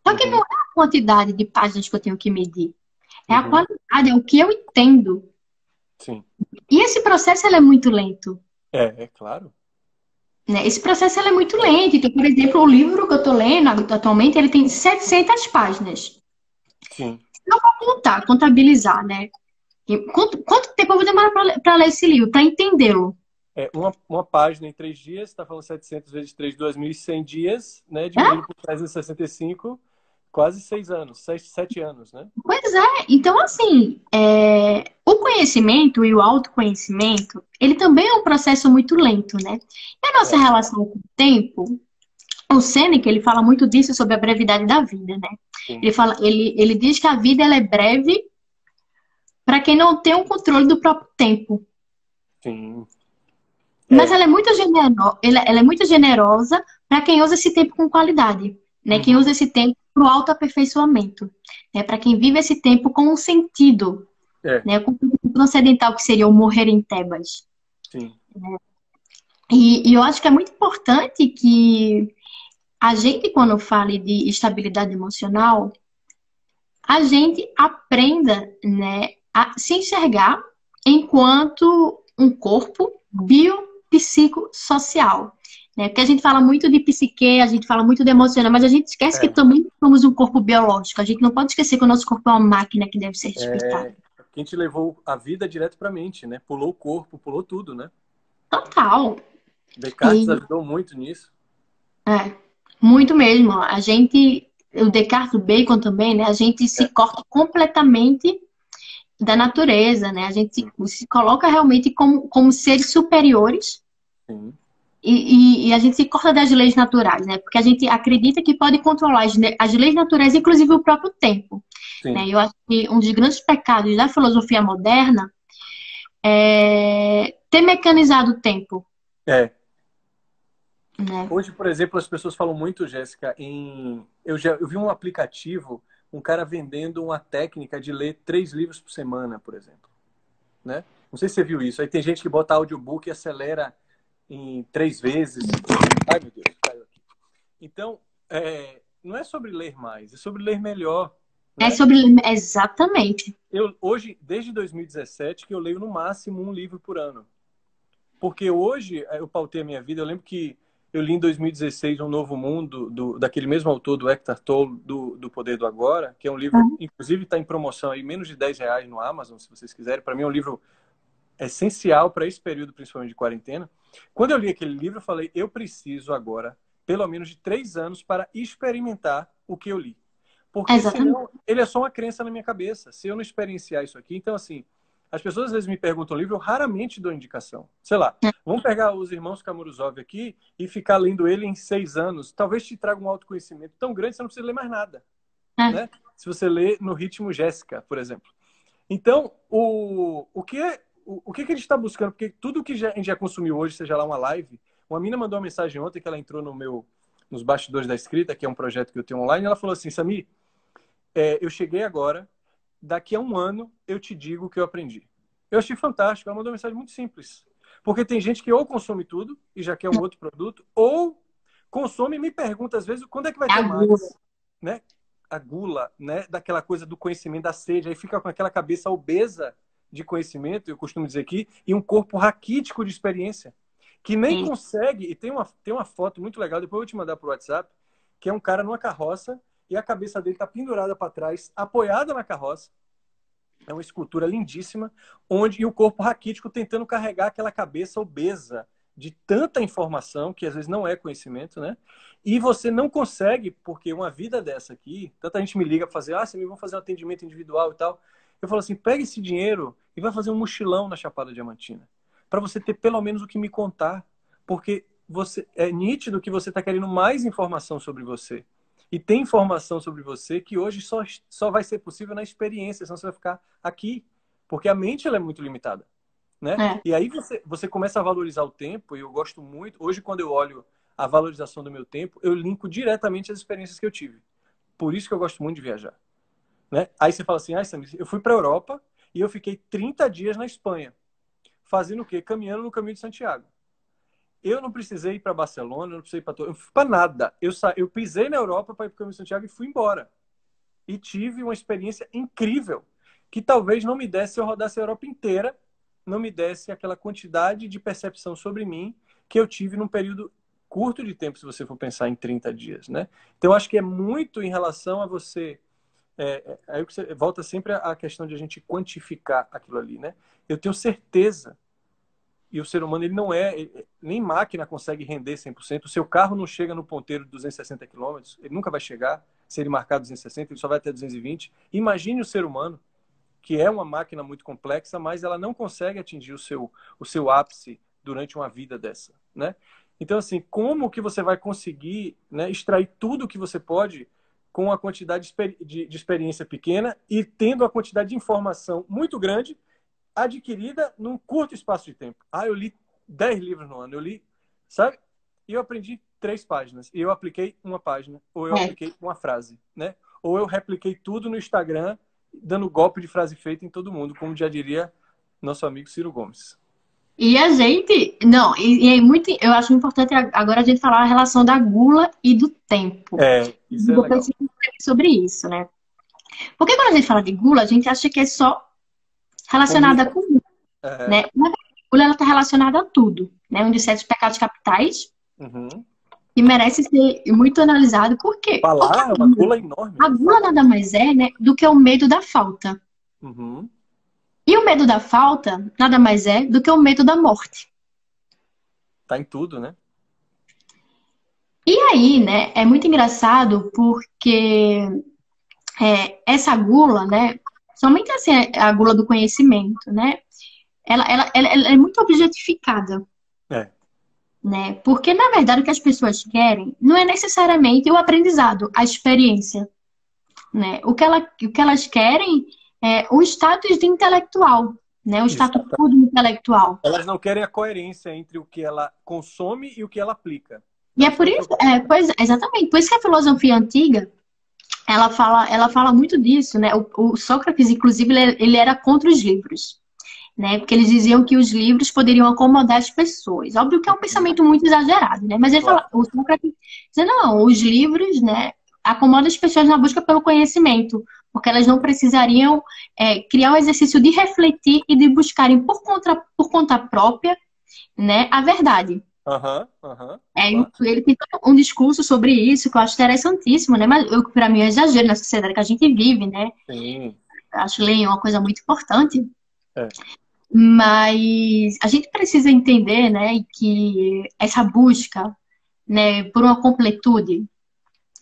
Só que Uhum. não é a quantidade de páginas que eu tenho que medir. É a Uhum. qualidade, é o que eu entendo. Sim. E esse processo ele é muito lento. É, é claro. Né? Esse processo é muito lento. Então, por exemplo, o livro que eu estou lendo atualmente, ele tem 700 páginas. Sim. Contar, contabilizar, né? Quanto, quanto tempo eu vou demorar para ler esse livro, para entendê-lo? é, uma, uma página em três dias, está falando 700 vezes 3, 2.100 dias, né? Dividido é? por 365, quase seis anos, seis, sete anos, né? Pois é. Então, assim, é... o conhecimento e o autoconhecimento, ele também é um processo muito lento, né? E a nossa é. relação com o tempo, o Seneca, ele fala muito disso sobre a brevidade da vida, né? Ele, fala, ele, ele diz que a vida ela é breve para quem não tem o controle do próprio tempo. Sim. Mas é. ela é muito genero... ela, ela é muito generosa para quem usa esse tempo com qualidade, né? Uhum. Quem usa esse tempo para o autoaperfeiçoamento, né? Para quem vive esse tempo com um sentido, é. né? Com um transcendental que seria o morrer em Tebas. Sim. Né? E, e eu acho que é muito importante que a gente, quando fala de estabilidade emocional, a gente aprenda né, a se enxergar enquanto um corpo biopsicossocial. Né? Porque a gente fala muito de psique, a gente fala muito de emocional, mas a gente esquece é. que também somos um corpo biológico. A gente não pode esquecer que o nosso corpo é uma máquina que deve ser respeitada. É, a gente levou a vida direto para a mente, né? Pulou o corpo, pulou tudo, né? Total. Descartes e... ajudou muito nisso. É. Muito mesmo. A gente, o Descartes, o Bacon também, né? A gente se é. corta completamente da natureza, né? A gente se, se coloca realmente como, como seres superiores. Sim. E, e, e, a gente se corta das leis naturais, né? Porque a gente acredita que pode controlar as, as leis naturais, inclusive o próprio tempo. Né? Eu acho que um dos grandes pecados da filosofia moderna é ter mecanizado o tempo. É. Né? Hoje, por exemplo, as pessoas falam muito, Jéssica, em. Eu, já, eu vi um aplicativo, um cara vendendo uma técnica de ler três livros por semana, por exemplo. Né? Não sei se você viu isso. Aí tem gente que bota audiobook e acelera em três vezes. Ai, meu Deus, caiu aqui. Então, é, não é sobre ler mais, é sobre ler melhor. Né? É sobre exatamente. Eu hoje, desde 2017, que eu leio no máximo um livro por ano. Porque hoje eu pautei a minha vida. Eu lembro que eu li em 2016 Um Novo Mundo, do, daquele mesmo autor, do Hector Tolle, do, do Poder do Agora, que é um livro, uhum. inclusive está em promoção aí, menos de 10 reais no Amazon, se vocês quiserem. Para mim é um livro essencial para esse período, principalmente de quarentena. Quando eu li aquele livro, eu falei, eu preciso agora, pelo menos de três anos, para experimentar o que eu li. Porque senão ele é só uma crença na minha cabeça. Se eu não experienciar isso aqui, então assim, as pessoas às vezes me perguntam livro, eu raramente dou indicação. Sei lá, é. vamos pegar os irmãos Kamuruzov aqui e ficar lendo ele em seis anos. Talvez te traga um autoconhecimento tão grande que você não precisa ler mais nada. É. Né? Se você lê no ritmo Jéssica, por exemplo. Então, o, o, que, é, o, o que, que a gente está buscando? Porque tudo que já, a gente já consumiu hoje, seja lá uma live, uma mina mandou uma mensagem ontem que ela entrou no meu nos bastidores da escrita, que é um projeto que eu tenho online, ela falou assim, Sami, é, eu cheguei agora, daqui a um ano eu te digo o que eu aprendi. Eu achei fantástico. Ela mandou uma mensagem muito simples. Porque tem gente que ou consome tudo e já quer um outro produto, ou consome e me pergunta às vezes quando é que vai ter mais. Né? A gula, né? Daquela coisa do conhecimento, da sede. Aí fica com aquela cabeça obesa de conhecimento, eu costumo dizer aqui, e um corpo raquítico de experiência. Que nem Sim. consegue. E tem uma, tem uma foto muito legal, depois eu vou te mandar pro WhatsApp, que é um cara numa carroça e a cabeça dele está pendurada para trás, apoiada na carroça. É uma escultura lindíssima, onde e o corpo raquítico tentando carregar aquela cabeça obesa de tanta informação que às vezes não é conhecimento, né? E você não consegue, porque uma vida dessa aqui, tanta gente me liga para fazer, ah, você me vão fazer um atendimento individual e tal. Eu falo assim, pega esse dinheiro e vai fazer um mochilão na Chapada Diamantina, para você ter pelo menos o que me contar, porque você é nítido que você está querendo mais informação sobre você e tem informação sobre você que hoje só, só vai ser possível na experiência, senão você vai ficar aqui, porque a mente ela é muito limitada. Né? É. E aí você, você começa a valorizar o tempo, e eu gosto muito. Hoje, quando eu olho a valorização do meu tempo, eu linko diretamente as experiências que eu tive. Por isso que eu gosto muito de viajar. Né? Aí você fala assim, ah, eu fui para a Europa e eu fiquei 30 dias na Espanha. Fazendo o quê? Caminhando no caminho de Santiago. Eu não precisei ir para Barcelona, não precisei para eu para nada. Eu sa... eu pisei na Europa para ir para o Caminho de Santiago e fui embora. E tive uma experiência incrível que talvez não me desse se eu rodasse a Europa inteira, não me desse aquela quantidade de percepção sobre mim que eu tive num período curto de tempo, se você for pensar em 30 dias, né? Então, acho que é muito em relação a você é, é, aí você volta sempre à questão de a gente quantificar aquilo ali, né? Eu tenho certeza e o ser humano ele não é, nem máquina consegue render 100%. O seu carro não chega no ponteiro de 260 km, ele nunca vai chegar. Se ele marcar 260, ele só vai até 220. Imagine o ser humano, que é uma máquina muito complexa, mas ela não consegue atingir o seu, o seu ápice durante uma vida dessa, né? Então, assim, como que você vai conseguir né, extrair tudo o que você pode com a quantidade de, de experiência pequena e tendo a quantidade de informação muito grande adquirida num curto espaço de tempo. Ah, eu li 10 livros no ano, eu li, sabe? E eu aprendi três páginas. E eu apliquei uma página, ou eu é. apliquei uma frase, né? Ou eu repliquei tudo no Instagram, dando golpe de frase feita em todo mundo, como já diria nosso amigo Ciro Gomes. E a gente, não, e, e é muito, eu acho importante agora a gente falar a relação da gula e do tempo. É, isso é legal. sobre isso, né? Porque quando a gente fala de gula, a gente acha que é só relacionada com comida, é. né? Mas a gula ela está relacionada a tudo, né? Um dos sete pecados capitais uhum. e merece ser muito analisado porque falar é uma gula enorme. A gula nada mais é, né, do que o medo da falta. Uhum. E o medo da falta nada mais é do que o medo da morte. Tá em tudo, né? E aí, né, é muito engraçado porque é, essa gula, né, somente assim, a gula do conhecimento, né, ela, ela, ela, ela é muito objetificada. É. Né? Porque, na verdade, o que as pessoas querem não é necessariamente o aprendizado, a experiência. Né? O, que ela, o que elas querem é, o status de intelectual, né? O status puro intelectual. Elas não querem a coerência entre o que ela consome e o que ela aplica. E é por isso, é, pois, exatamente, por isso que a filosofia antiga ela fala, ela fala muito disso, né? O, o Sócrates, inclusive, ele, ele, era contra os livros, né? Porque eles diziam que os livros poderiam acomodar as pessoas. Óbvio que é um pensamento muito exagerado, né? Mas ele fala, o Sócrates dizia, não, os livros, né, acomodam as pessoas na busca pelo conhecimento porque elas não precisariam é, criar um exercício de refletir e de buscarem por conta, por conta própria né, a verdade. Uhum, uhum, é, ele tem um discurso sobre isso que eu acho interessantíssimo, né? Mas para mim é exagero na sociedade que a gente vive, né? Sim. Acho ler uma coisa muito importante. É. Mas a gente precisa entender, né, que essa busca, né, por uma completude,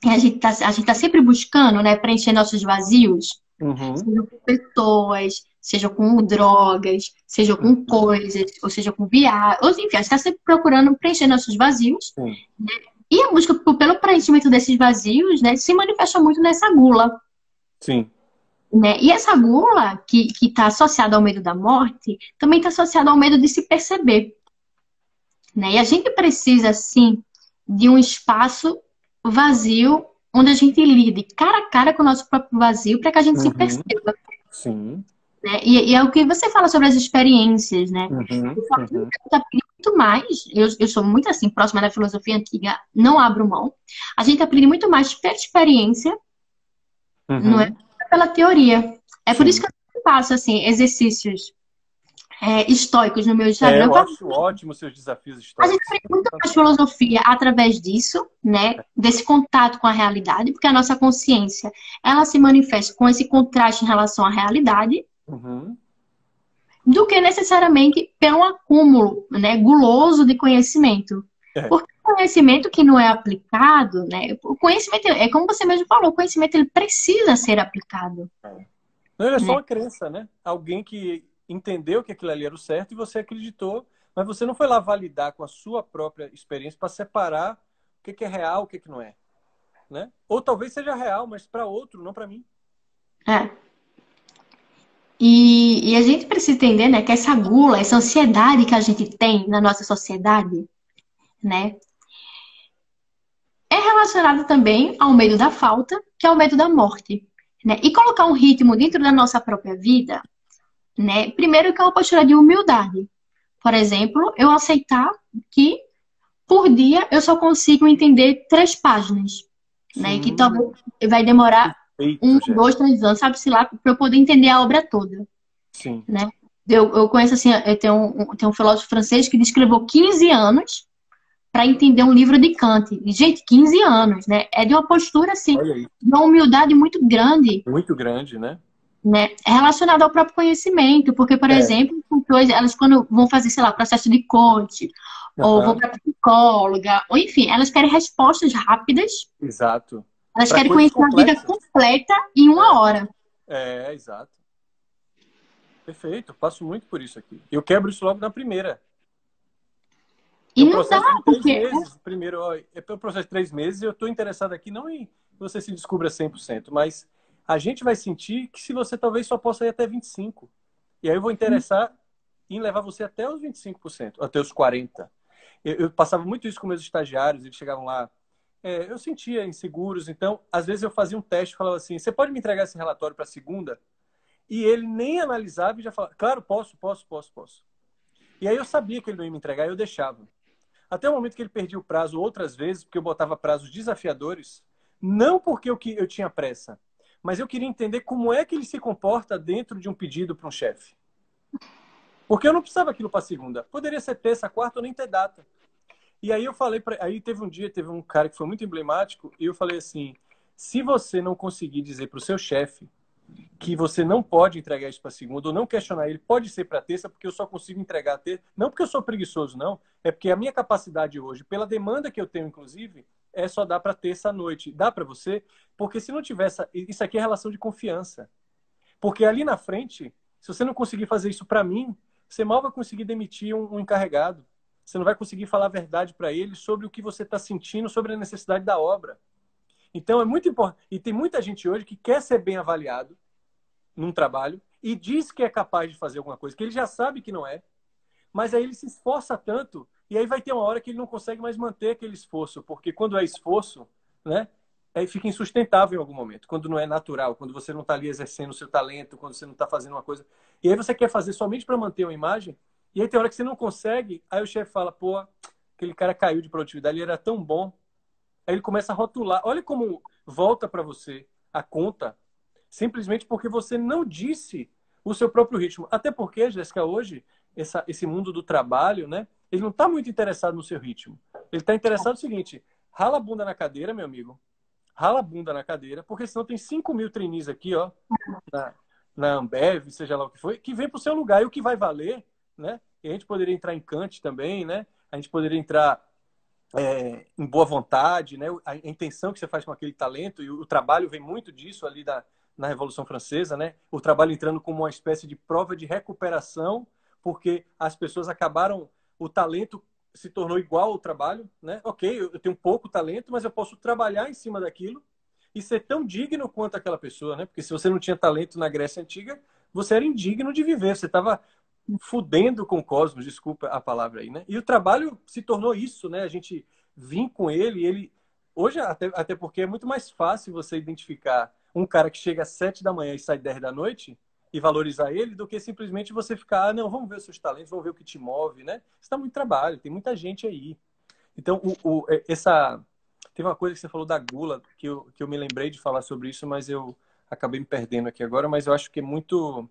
a gente está a gente tá sempre buscando, né, preencher nossos vazios, uhum. seja com pessoas, seja com drogas, seja com uhum. coisas, ou seja com viagem, ou enfim, a gente está sempre procurando preencher nossos vazios. Né? E a busca pelo preenchimento desses vazios, né, se manifesta muito nessa gula. Sim. Né? E essa gula, que está associada ao medo da morte, também está associada ao medo de se perceber. Né? E a gente precisa, sim, de um espaço vazio, onde a gente lide cara a cara com o nosso próprio vazio para que a gente uhum. se perceba. Sim. Né? E, e, é o que você fala sobre as experiências, né? Uhum, eu uhum. muito mais, eu, eu sou muito assim, próxima da filosofia antiga, não abro mão. A gente aprende muito mais pela experiência, uhum. não é? Pela teoria. É Sim. por isso que eu faço, assim, exercícios é, estoicos no meu Instagram. É, eu acho ótimo seus desafios históricos. A gente aprende muito mais filosofia através disso, né? Desse contato com a realidade, porque a nossa consciência, ela se manifesta com esse contraste em relação à realidade, uhum. do que necessariamente pelo acúmulo, né? Guloso de conhecimento. É. Porque o conhecimento que não é aplicado, né? O conhecimento, é como você mesmo falou, o conhecimento ele precisa ser aplicado. É. Não, ele é só né? uma crença, né? Alguém que entendeu que aquilo ali era o certo e você acreditou, mas você não foi lá validar com a sua própria experiência para separar o que, que é real, o que, que não é. Né? Ou talvez seja real, mas para outro, não para mim. É. E, e, a gente precisa entender, né, que essa gula, essa ansiedade que a gente tem na nossa sociedade, né, é relacionada também ao medo da falta, que é o medo da morte, né? E colocar um ritmo dentro da nossa própria vida né? Primeiro que é uma postura de humildade. Por exemplo, eu aceitar que por dia eu só consigo entender três páginas, né? E que talvez vai demorar Perfeito, um, gente. dois, três anos, sabe-se lá, para eu poder entender a obra toda. Sim. Né? Eu, eu conheço assim, eu tenho um, tenho um filósofo francês que descreveu 15 anos para entender um livro de Kant. E, gente, 15 anos, né? É de uma postura assim, de uma humildade muito grande. Muito grande, né? Né, é relacionado ao próprio conhecimento, porque, por é. exemplo, elas quando vão fazer, sei lá, processo de coach, uhum. ou vão para psicóloga, ou enfim, elas querem respostas rápidas. Exato. Elas pra querem conhecer a vida completa em uma é. hora. É, exato. Perfeito, passo muito por isso aqui. Eu quebro isso logo na primeira. E não dá, porque... Meses, primeiro, ó, é pelo processo de três meses, eu estou interessado aqui não em você se descubra 100%, mas a gente vai sentir que se você talvez só possa ir até 25%. E aí eu vou interessar em levar você até os 25%, até os 40%. Eu, eu passava muito isso com meus estagiários, eles chegavam lá, é, eu sentia inseguros, então às vezes eu fazia um teste e falava assim, você pode me entregar esse relatório para segunda? E ele nem analisava e já falava, claro, posso, posso, posso, posso. E aí eu sabia que ele não ia me entregar eu deixava. Até o momento que ele perdia o prazo outras vezes, porque eu botava prazos desafiadores, não porque eu, eu tinha pressa, mas eu queria entender como é que ele se comporta dentro de um pedido para um chefe. Porque eu não precisava aquilo para segunda. Poderia ser terça, quarta ou nem ter data. E aí eu falei para, aí teve um dia, teve um cara que foi muito emblemático, e eu falei assim: se você não conseguir dizer para o seu chefe que você não pode entregar isso para segunda ou não questionar ele, pode ser para terça, porque eu só consigo entregar terça. Não porque eu sou preguiçoso, não. É porque a minha capacidade hoje, pela demanda que eu tenho, inclusive, é só dar para terça à noite. Dá para você? Porque se não tivesse. Isso aqui é relação de confiança. Porque ali na frente, se você não conseguir fazer isso para mim, você mal vai conseguir demitir um, um encarregado. Você não vai conseguir falar a verdade para ele sobre o que você está sentindo, sobre a necessidade da obra. Então é muito importante. E tem muita gente hoje que quer ser bem avaliado num trabalho e diz que é capaz de fazer alguma coisa, que ele já sabe que não é, mas aí ele se esforça tanto e aí vai ter uma hora que ele não consegue mais manter aquele esforço, porque quando é esforço, né, aí fica insustentável em algum momento, quando não é natural, quando você não está ali exercendo o seu talento, quando você não está fazendo uma coisa. E aí você quer fazer somente para manter uma imagem, e aí tem hora que você não consegue, aí o chefe fala, pô, aquele cara caiu de produtividade, ele era tão bom. Aí ele começa a rotular. Olha como volta para você a conta simplesmente porque você não disse o seu próprio ritmo. Até porque, Jéssica, hoje, essa, esse mundo do trabalho, né? Ele não está muito interessado no seu ritmo. Ele está interessado no seguinte: rala a bunda na cadeira, meu amigo. Rala a bunda na cadeira, porque senão tem 5 mil trainees aqui, ó, na, na Ambev, seja lá o que foi, que vem para o seu lugar. E o que vai valer, né? E a gente poderia entrar em Kant também, né? A gente poderia entrar é, em boa vontade, né? A intenção que você faz com aquele talento, e o trabalho vem muito disso ali da, na Revolução Francesa, né? O trabalho entrando como uma espécie de prova de recuperação, porque as pessoas acabaram, o talento se tornou igual ao trabalho, né? Ok, eu tenho pouco talento, mas eu posso trabalhar em cima daquilo e ser tão digno quanto aquela pessoa, né? Porque se você não tinha talento na Grécia Antiga, você era indigno de viver, você estava fudendo com o cosmos, desculpa a palavra aí, né? E o trabalho se tornou isso, né? A gente vim com ele, ele hoje até, até porque é muito mais fácil você identificar um cara que chega às sete da manhã e sai dez da noite e valorizar ele do que simplesmente você ficar, ah, não, vamos ver os seus talentos, vamos ver o que te move, né? Isso dá muito trabalho, tem muita gente aí. Então, o, o, é, essa... Teve uma coisa que você falou da gula, que eu, que eu me lembrei de falar sobre isso, mas eu acabei me perdendo aqui agora, mas eu acho que é muito...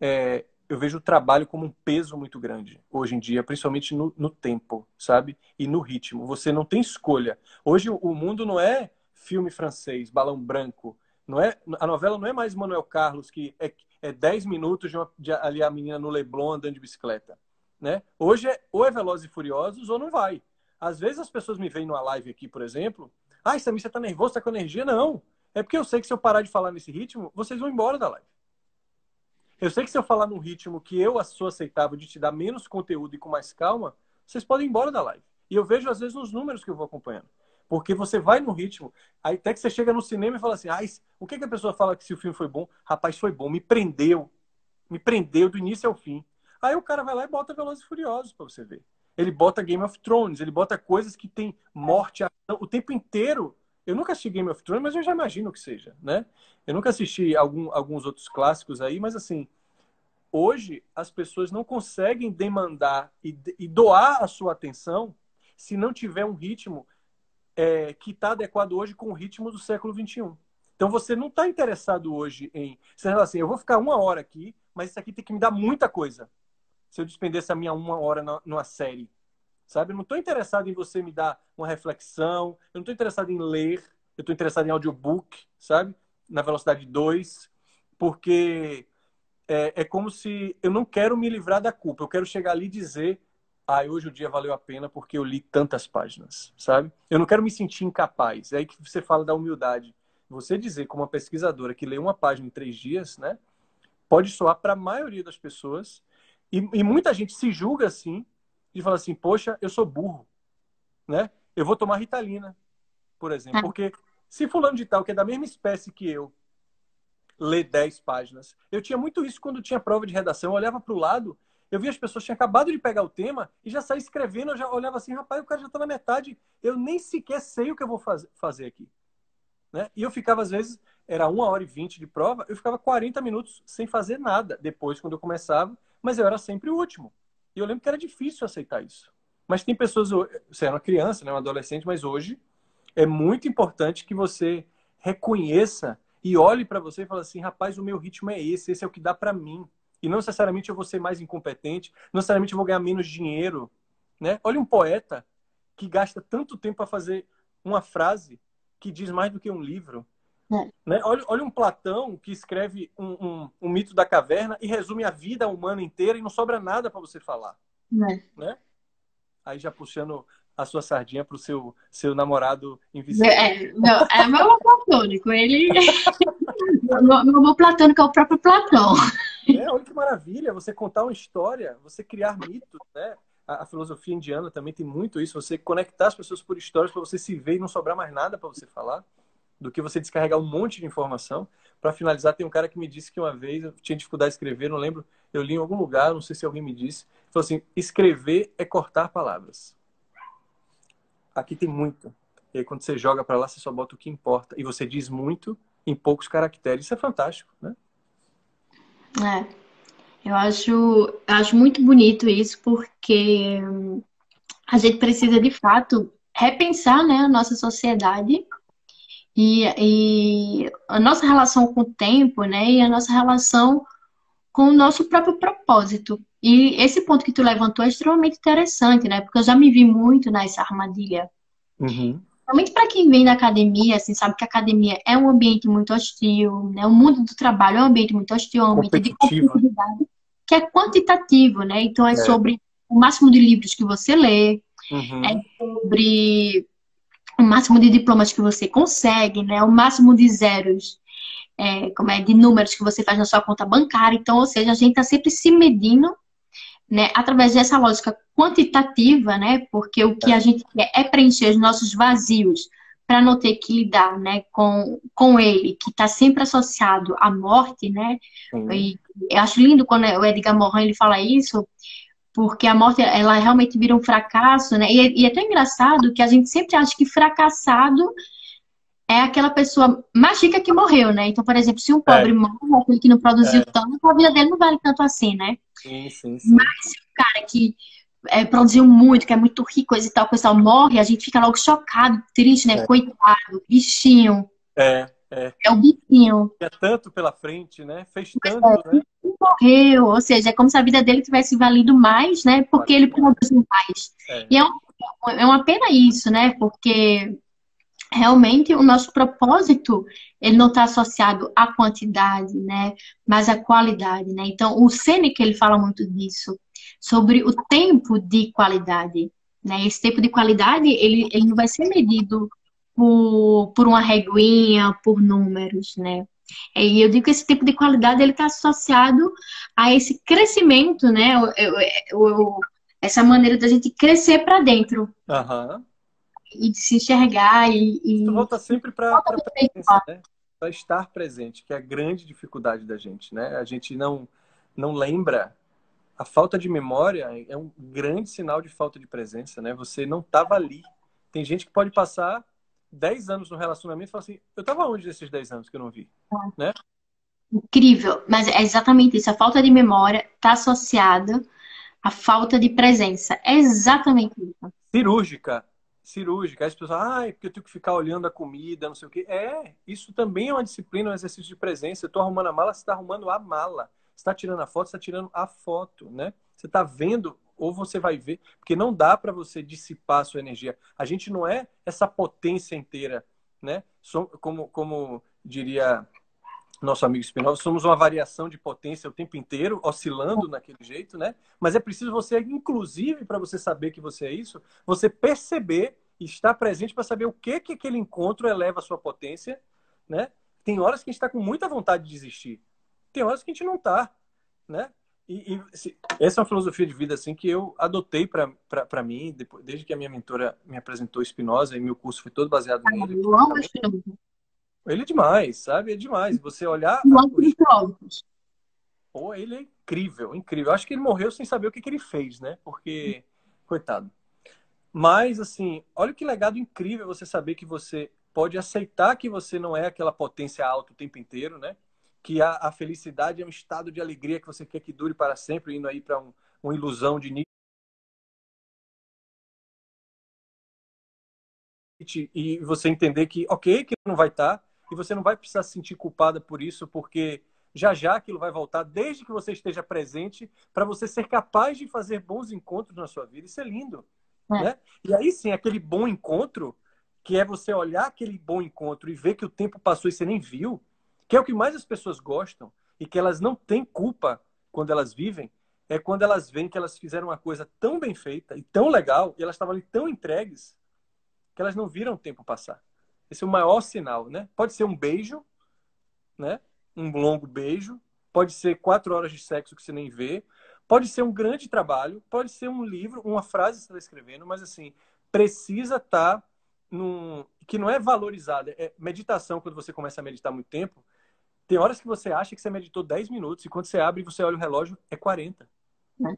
É, eu vejo o trabalho como um peso muito grande hoje em dia, principalmente no, no tempo, sabe? E no ritmo. Você não tem escolha. Hoje o mundo não é filme francês, balão branco, não é, a novela não é mais Manuel Carlos, que é, é 10 minutos de, uma, de ali a menina no Leblon andando de bicicleta. Né? Hoje é ou é Velozes e Furiosos ou não vai. Às vezes as pessoas me veem numa live aqui, por exemplo, ah, Samir, você tá nervoso, tá com energia? Não. É porque eu sei que se eu parar de falar nesse ritmo, vocês vão embora da live. Eu sei que se eu falar num ritmo que eu sou aceitável de te dar menos conteúdo e com mais calma, vocês podem ir embora da live. E eu vejo, às vezes, nos números que eu vou acompanhando. Porque você vai no ritmo, aí até que você chega no cinema e fala assim, ah, o que, que a pessoa fala que se o filme foi bom? Rapaz, foi bom, me prendeu. Me prendeu do início ao fim. Aí o cara vai lá e bota Velozes e Furiosos para você ver. Ele bota Game of Thrones, ele bota coisas que tem morte, o tempo inteiro. Eu nunca assisti Game of Thrones, mas eu já imagino que seja, né? Eu nunca assisti algum, alguns outros clássicos aí, mas assim, hoje as pessoas não conseguem demandar e, e doar a sua atenção se não tiver um ritmo é, que está adequado hoje com o ritmo do século XXI. Então você não está interessado hoje em. Você fala assim, eu vou ficar uma hora aqui, mas isso aqui tem que me dar muita coisa. Se eu despendesse a minha uma hora numa série. Sabe? Eu não estou interessado em você me dar uma reflexão, eu não estou interessado em ler, eu estou interessado em audiobook, sabe? Na velocidade 2. porque é, é como se eu não quero me livrar da culpa, eu quero chegar ali e dizer ah, hoje o dia valeu a pena porque eu li tantas páginas, sabe? Eu não quero me sentir incapaz. É aí que você fala da humildade. Você dizer, como uma pesquisadora que lê uma página em três dias, né? Pode soar para a maioria das pessoas. E, e, muita gente se julga assim, e fala assim: Poxa, eu sou burro, né? Eu vou tomar ritalina, por exemplo. É. Porque se fulano de tal, que é da mesma espécie que eu, lê 10 páginas. Eu tinha muito isso quando tinha prova de redação. Eu olhava para o lado eu vi as pessoas tinham acabado de pegar o tema e já saí escrevendo, eu já olhava assim, rapaz, o cara já está na metade, eu nem sequer sei o que eu vou faz, fazer aqui. Né? E eu ficava, às vezes, era uma hora e vinte de prova, eu ficava 40 minutos sem fazer nada depois, quando eu começava, mas eu era sempre o último. E eu lembro que era difícil aceitar isso. Mas tem pessoas, você era uma criança, né, um adolescente, mas hoje é muito importante que você reconheça e olhe para você e fale assim, rapaz, o meu ritmo é esse, esse é o que dá para mim. E não necessariamente eu vou ser mais incompetente, não necessariamente eu vou ganhar menos dinheiro. Né? Olha um poeta que gasta tanto tempo para fazer uma frase que diz mais do que um livro. É. Né? Olha, olha um Platão que escreve um, um, um, mito da caverna e resume a vida humana inteira e não sobra nada para você falar. É. Né? Aí já puxando a sua sardinha para o seu, seu namorado invisível. É, não, é meu platônico. Ele. meu, meu platônico é o próprio Platão. É, olha que maravilha, você contar uma história, você criar mitos, né? A, a filosofia indiana também tem muito isso, você conectar as pessoas por histórias para você se ver e não sobrar mais nada para você falar, do que você descarregar um monte de informação. Para finalizar, tem um cara que me disse que uma vez eu tinha dificuldade de escrever, não lembro, eu li em algum lugar, não sei se alguém me disse, falou assim: escrever é cortar palavras. Aqui tem muito. E aí, quando você joga para lá, você só bota o que importa. E você diz muito em poucos caracteres. Isso é fantástico, né? É. Eu acho, eu acho muito bonito isso, porque a gente precisa, de fato, repensar né, a nossa sociedade e, e a nossa relação com o tempo, né, e a nossa relação com o nosso próprio propósito. E esse ponto que tu levantou é extremamente interessante, né? Porque eu já me vi muito nessa armadilha. Uhum. Principalmente para quem vem da academia, assim, sabe que a academia é um ambiente muito hostil, né? O mundo do trabalho é um ambiente muito hostil, é um ambiente de competitividade, que é quantitativo, né? Então é, é, sobre o máximo de livros que você lê, uhum. é sobre o máximo de diplomas que você consegue, né? O máximo de zeros, é, como é, de números que você faz na sua conta bancária. Então, ou seja, a gente está sempre se medindo né, através dessa lógica quantitativa, né, porque o que a gente quer é preencher os nossos vazios para não ter que lidar, né, com, com ele, que está sempre associado à morte, né, e eu acho lindo quando o Edgar Morin ele fala isso, porque a morte, ela realmente vira um fracasso, né, e, é, e é tão engraçado que a gente sempre acha que fracassado é aquela pessoa mais rica que morreu, né? Então, por exemplo, se um pobre é. morre, aquele que não produziu é. tanto, a vida dele não vale tanto assim, né? Sim, sim, sim. Mas se o cara que é, produziu muito, que é muito rico, coisa e tal, coisa morre, a gente fica logo chocado, triste, né? É. Coitado, bichinho. É, é. É o bichinho. É tanto pela frente, né? Fez tanto, é, né? Morreu, ou seja, é como se a vida dele tivesse valido mais, né? Porque ele produziu mais. É. E é, um, é uma pena isso, né? Porque realmente o nosso propósito ele não está associado à quantidade, né, mas à qualidade, né? Então o Seneca ele fala muito disso sobre o tempo de qualidade, né? Esse tempo de qualidade ele, ele não vai ser medido por, por uma reguinha, por números, né? E eu digo que esse tipo de qualidade ele está associado a esse crescimento, né? O, o, o, essa maneira da gente crescer para dentro. Uhum e de se enxergar e. e... Isso volta sempre para presença, né? Para estar presente, que é a grande dificuldade da gente, né? A gente não, não lembra. A falta de memória é um grande sinal de falta de presença, né? Você não estava ali. Tem gente que pode passar 10 anos no relacionamento e falar assim: eu estava onde nesses 10 anos que eu não vi? É. Né? Incrível, mas é exatamente isso. A falta de memória está associada à falta de presença. É exatamente isso. Cirúrgica cirúrgica. As pessoas, ah, porque eu tenho que ficar olhando a comida, não sei o quê. É, isso também é uma disciplina, um exercício de presença. Eu estou arrumando a mala, você está arrumando a mala. Você está tirando a foto, você está tirando a foto, né? Você está vendo ou você vai ver, porque não dá para você dissipar a sua energia. A gente não é essa potência inteira, né? Como, como diria nosso amigo Spinoza, somos uma variação de potência o tempo inteiro, oscilando naquele jeito, né? Mas é preciso você, inclusive, para você saber que você é isso, você perceber estar presente para saber o que que aquele encontro eleva a sua potência, né? Tem horas que a gente está com muita vontade de desistir, tem horas que a gente não está, né? E, e se, essa é uma filosofia de vida assim que eu adotei para mim, depois, desde que a minha mentora me apresentou Spinoza e meu curso foi todo baseado nele. Eu amo Spinoza. Ele é demais, sabe? É demais. Você olhar. Pô, ele é incrível, incrível. Eu acho que ele morreu sem saber o que, que ele fez, né? Porque, coitado. Mas, assim, olha que legado incrível você saber que você pode aceitar que você não é aquela potência alta o tempo inteiro, né? Que a, a felicidade é um estado de alegria que você quer que dure para sempre, indo aí para um, uma ilusão de e você entender que, ok, que não vai estar, tá, e você não vai precisar se sentir culpada por isso, porque já já aquilo vai voltar, desde que você esteja presente, para você ser capaz de fazer bons encontros na sua vida. Isso é lindo. É. Né? E aí sim, aquele bom encontro, que é você olhar aquele bom encontro e ver que o tempo passou e você nem viu, que é o que mais as pessoas gostam e que elas não têm culpa quando elas vivem, é quando elas veem que elas fizeram uma coisa tão bem feita e tão legal, e elas estavam ali tão entregues, que elas não viram o tempo passar. Esse é o maior sinal, né? Pode ser um beijo, né? Um longo beijo. Pode ser quatro horas de sexo que você nem vê. Pode ser um grande trabalho. Pode ser um livro, uma frase que você está escrevendo. Mas, assim, precisa estar tá num... Que não é valorizada. É meditação, quando você começa a meditar muito tempo, tem horas que você acha que você meditou 10 minutos. E quando você abre e você olha o relógio, é 40. É.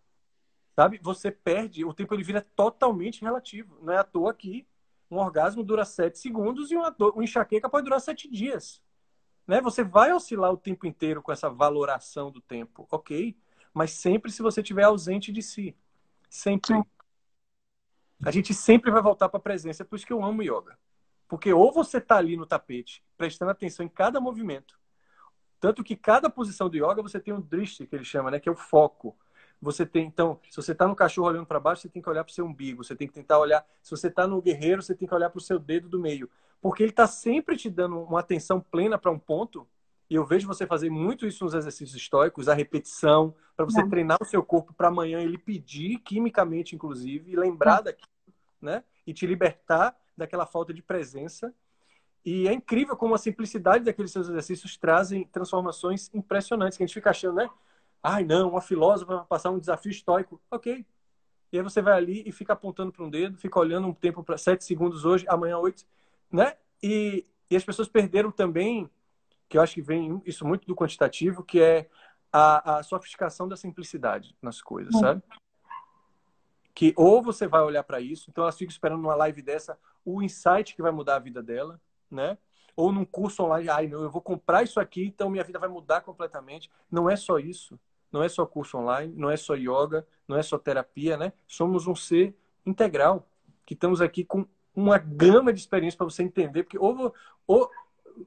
Sabe? Você perde. O tempo ele vira totalmente relativo. Não é à toa que um orgasmo dura sete segundos e uma, uma enxaqueca pode durar sete dias. Né? Você vai oscilar o tempo inteiro com essa valoração do tempo, ok? Mas sempre se você estiver ausente de si. Sempre. A gente sempre vai voltar para a presença. É por isso que eu amo yoga. Porque ou você está ali no tapete, prestando atenção em cada movimento. Tanto que cada posição do yoga você tem um drishti, que ele chama, né? Que é o foco você tem, então, se você está no cachorro olhando para baixo, você tem que olhar para o seu umbigo, você tem que tentar olhar. Se você está no guerreiro, você tem que olhar para o seu dedo do meio. Porque ele está sempre te dando uma atenção plena para um ponto. E eu vejo você fazer muito isso nos exercícios estoicos, a repetição, para você é. treinar o seu corpo para amanhã ele pedir, quimicamente, inclusive, e lembrar é. daquilo, né? E te libertar daquela falta de presença. E é incrível como a simplicidade daqueles seus exercícios trazem transformações impressionantes, que a gente fica achando, né? Ai, não, uma filósofa vai passar um desafio estoico. Ok. E aí você vai ali e fica apontando para um dedo, fica olhando um tempo para sete segundos hoje, amanhã oito, né? E, e as pessoas perderam também, que eu acho que vem isso muito do quantitativo, que é a, a sofisticação da simplicidade nas coisas, é. sabe? Que ou você vai olhar para isso, então elas ficam esperando numa live dessa o insight que vai mudar a vida dela, né? Ou num curso online, ai, não, eu vou comprar isso aqui, então minha vida vai mudar completamente. Não é só isso não é só curso online, não é só yoga, não é só terapia, né? Somos um ser integral, que estamos aqui com uma gama de experiências para você entender, porque ou, ou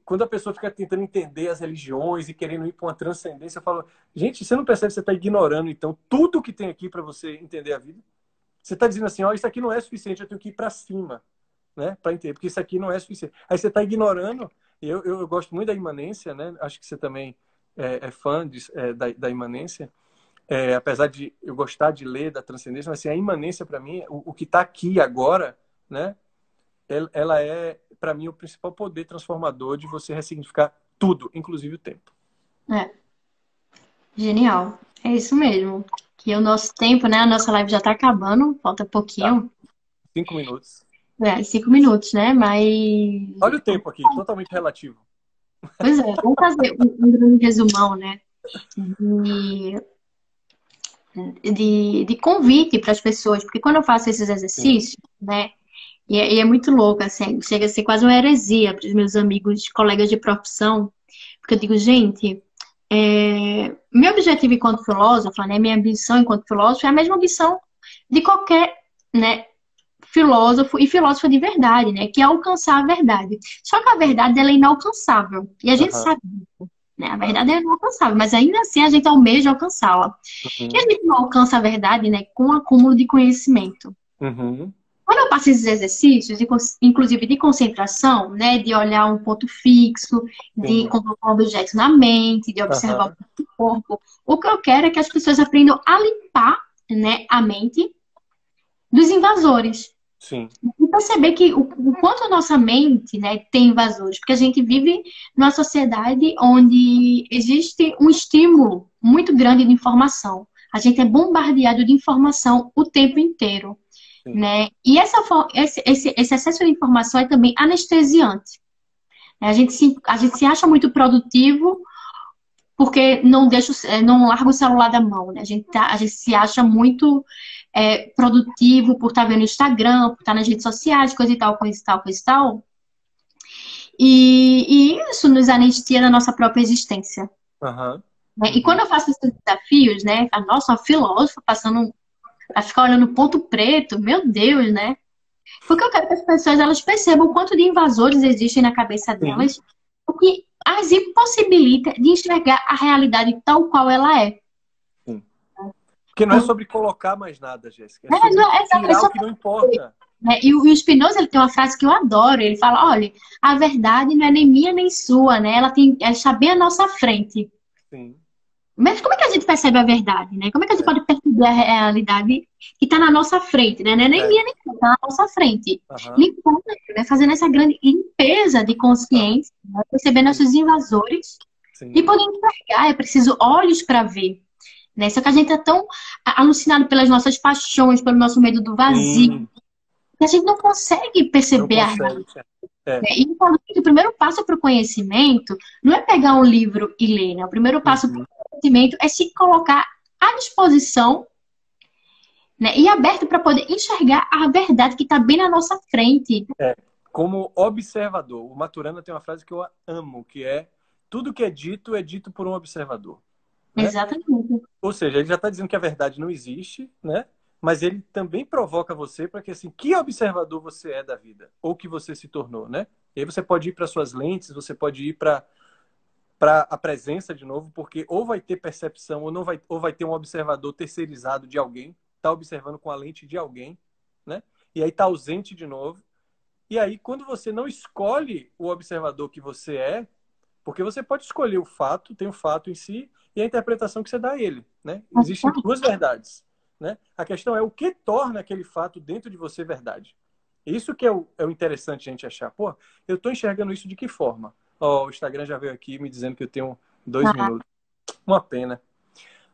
quando a pessoa fica tentando entender as religiões e querendo ir para uma transcendência, eu falo, gente, você não percebe que você está ignorando, então, tudo que tem aqui para você entender a vida? Você está dizendo assim, ó, isso aqui não é suficiente, eu tenho que ir para cima, né, para entender, porque isso aqui não é suficiente. Aí você está ignorando, eu, eu, eu, gosto muito da imanência, né, acho que você também é, é fã de, é, da, da, imanência, é, apesar de eu gostar de ler da transcendência, mas assim, a imanência para mim, o, o que está aqui agora, né? Ela é para mim o principal poder transformador de você ressignificar tudo, inclusive o tempo. É. Genial. É isso mesmo. Que o nosso tempo, né? A nossa live já está acabando, falta pouquinho. Tá. Cinco minutos. É, cinco minutos, né? Mas. Olha o tempo aqui, totalmente relativo. Pois é, vamos fazer um, grande resumão, né? De, de, de convite para as pessoas, porque quando eu faço esses exercícios, Sim. né? E é, e é, muito louco, assim, chega a ser quase uma heresia para os meus amigos, colegas de profissão, porque eu digo, gente, é, meu objetivo enquanto filósofa, né, minha ambição enquanto filósofo é a mesma ambição de qualquer né, filósofo e filósofo de verdade, né? Que é alcançar a verdade. Só que a verdade ela é inalcançável. E a gente uhum. sabe disso. Né? A verdade é inalcançável, mas ainda assim a gente almeja alcançá-la. Uhum. E a gente não alcança a verdade, né? Com o acúmulo de conhecimento. Uhum. Quando eu passo esses exercícios, inclusive de concentração, né, de olhar um ponto fixo, de Sim. colocar um objeto na mente, de observar uhum. o corpo, o que eu quero é que as pessoas aprendam a limpar, né, a mente dos invasores. Sim. E perceber que o, o, quanto a nossa mente né, tem invasores, porque a gente vive numa sociedade onde existe um estímulo muito grande de informação. A gente é bombardeado de informação o tempo inteiro. Né? E essa, esse, esse, esse excesso de informação é também anestesiante. A gente se, a gente se acha muito produtivo porque não deixa, não larga o celular da mão, né? A gente, tá, a gente se acha muito é, produtivo por estar tá vendo Instagram, por estar tá nas redes sociais, coisa e tal, coisa e tal, coisa e tal. E, e isso nos anestia da nossa própria existência. Uhum. E quando eu faço esses desafios, né? A nossa, uma filósofa passando a ficar olhando ponto preto, meu Deus, né? Porque eu quero que as pessoas elas percebam o quanto de invasores existem na cabeça delas, o que as impossibilita de enxergar a realidade tal qual ela é. Sim. Porque não é sobre colocar mais nada, Jéssica. É, é, não, é, tirar é o que não importa. É, e o, Spinoza ele tem uma frase que eu adoro. Ele fala: olha, a verdade não é nem minha nem sua, né? Ela tem, ela está bem à nossa frente. Sim. Mas como é que a gente percebe a verdade, né? Como é que a gente pode perceber a realidade que está na nossa frente, né? É nem é. minha nem está na nossa frente. Uhum. Limpando, né? Fazendo essa grande limpeza de consciência, né? perceber nossos invasores Sim. e poder enxergar. É preciso olhos para ver. Né? Só que a gente é tão alucinado pelas nossas paixões, pelo nosso medo do vazio, que a gente não consegue perceber não consegue. a realidade. É. Né? E o primeiro passo para o conhecimento não é pegar um livro e ler, né? O primeiro passo uhum. para o conhecimento é se colocar à disposição né? e aberto para poder enxergar a verdade que está bem na nossa frente. É. Como observador, o Maturana tem uma frase que eu amo, que é tudo que é dito é dito por um observador. Né? Exatamente. Ou seja, ele já está dizendo que a verdade não existe, né? mas ele também provoca você para que assim, que observador você é da vida ou que você se tornou, né? E aí você pode ir para suas lentes, você pode ir para para a presença de novo, porque ou vai ter percepção ou não vai ou vai ter um observador terceirizado de alguém, tá observando com a lente de alguém, né? E aí tá ausente de novo. E aí quando você não escolhe o observador que você é, porque você pode escolher o fato, tem o fato em si e a interpretação que você dá a ele, né? Existem duas verdades. Né? A questão é o que torna aquele fato dentro de você verdade. Isso que é o, é o interessante a gente achar. Pô, eu estou enxergando isso de que forma? Oh, o Instagram já veio aqui me dizendo que eu tenho dois minutos. Uma pena.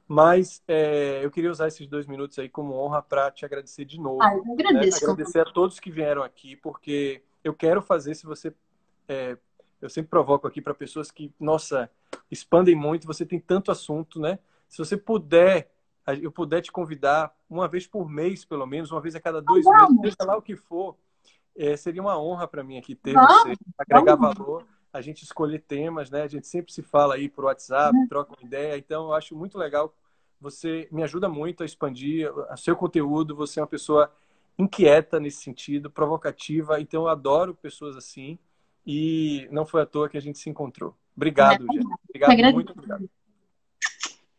Mas é, eu queria usar esses dois minutos aí como honra para te agradecer de novo. Ah, eu agradeço. Né? Agradecer a todos que vieram aqui, porque eu quero fazer, se você. É, eu sempre provoco aqui para pessoas que, nossa, expandem muito, você tem tanto assunto, né? Se você puder eu puder te convidar uma vez por mês, pelo menos, uma vez a cada dois vamos. meses, seja lá o que for, é, seria uma honra para mim aqui ter vamos. você, agregar vamos. valor, a gente escolher temas, né? A gente sempre se fala aí por WhatsApp, uhum. troca uma ideia, então eu acho muito legal. Você me ajuda muito a expandir o seu conteúdo, você é uma pessoa inquieta nesse sentido, provocativa, então eu adoro pessoas assim e não foi à toa que a gente se encontrou. Obrigado, é, Obrigado, muito obrigado.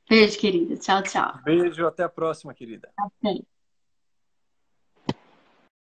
Beijo, querida. Tchau, tchau. Beijo, até a próxima, querida. Até.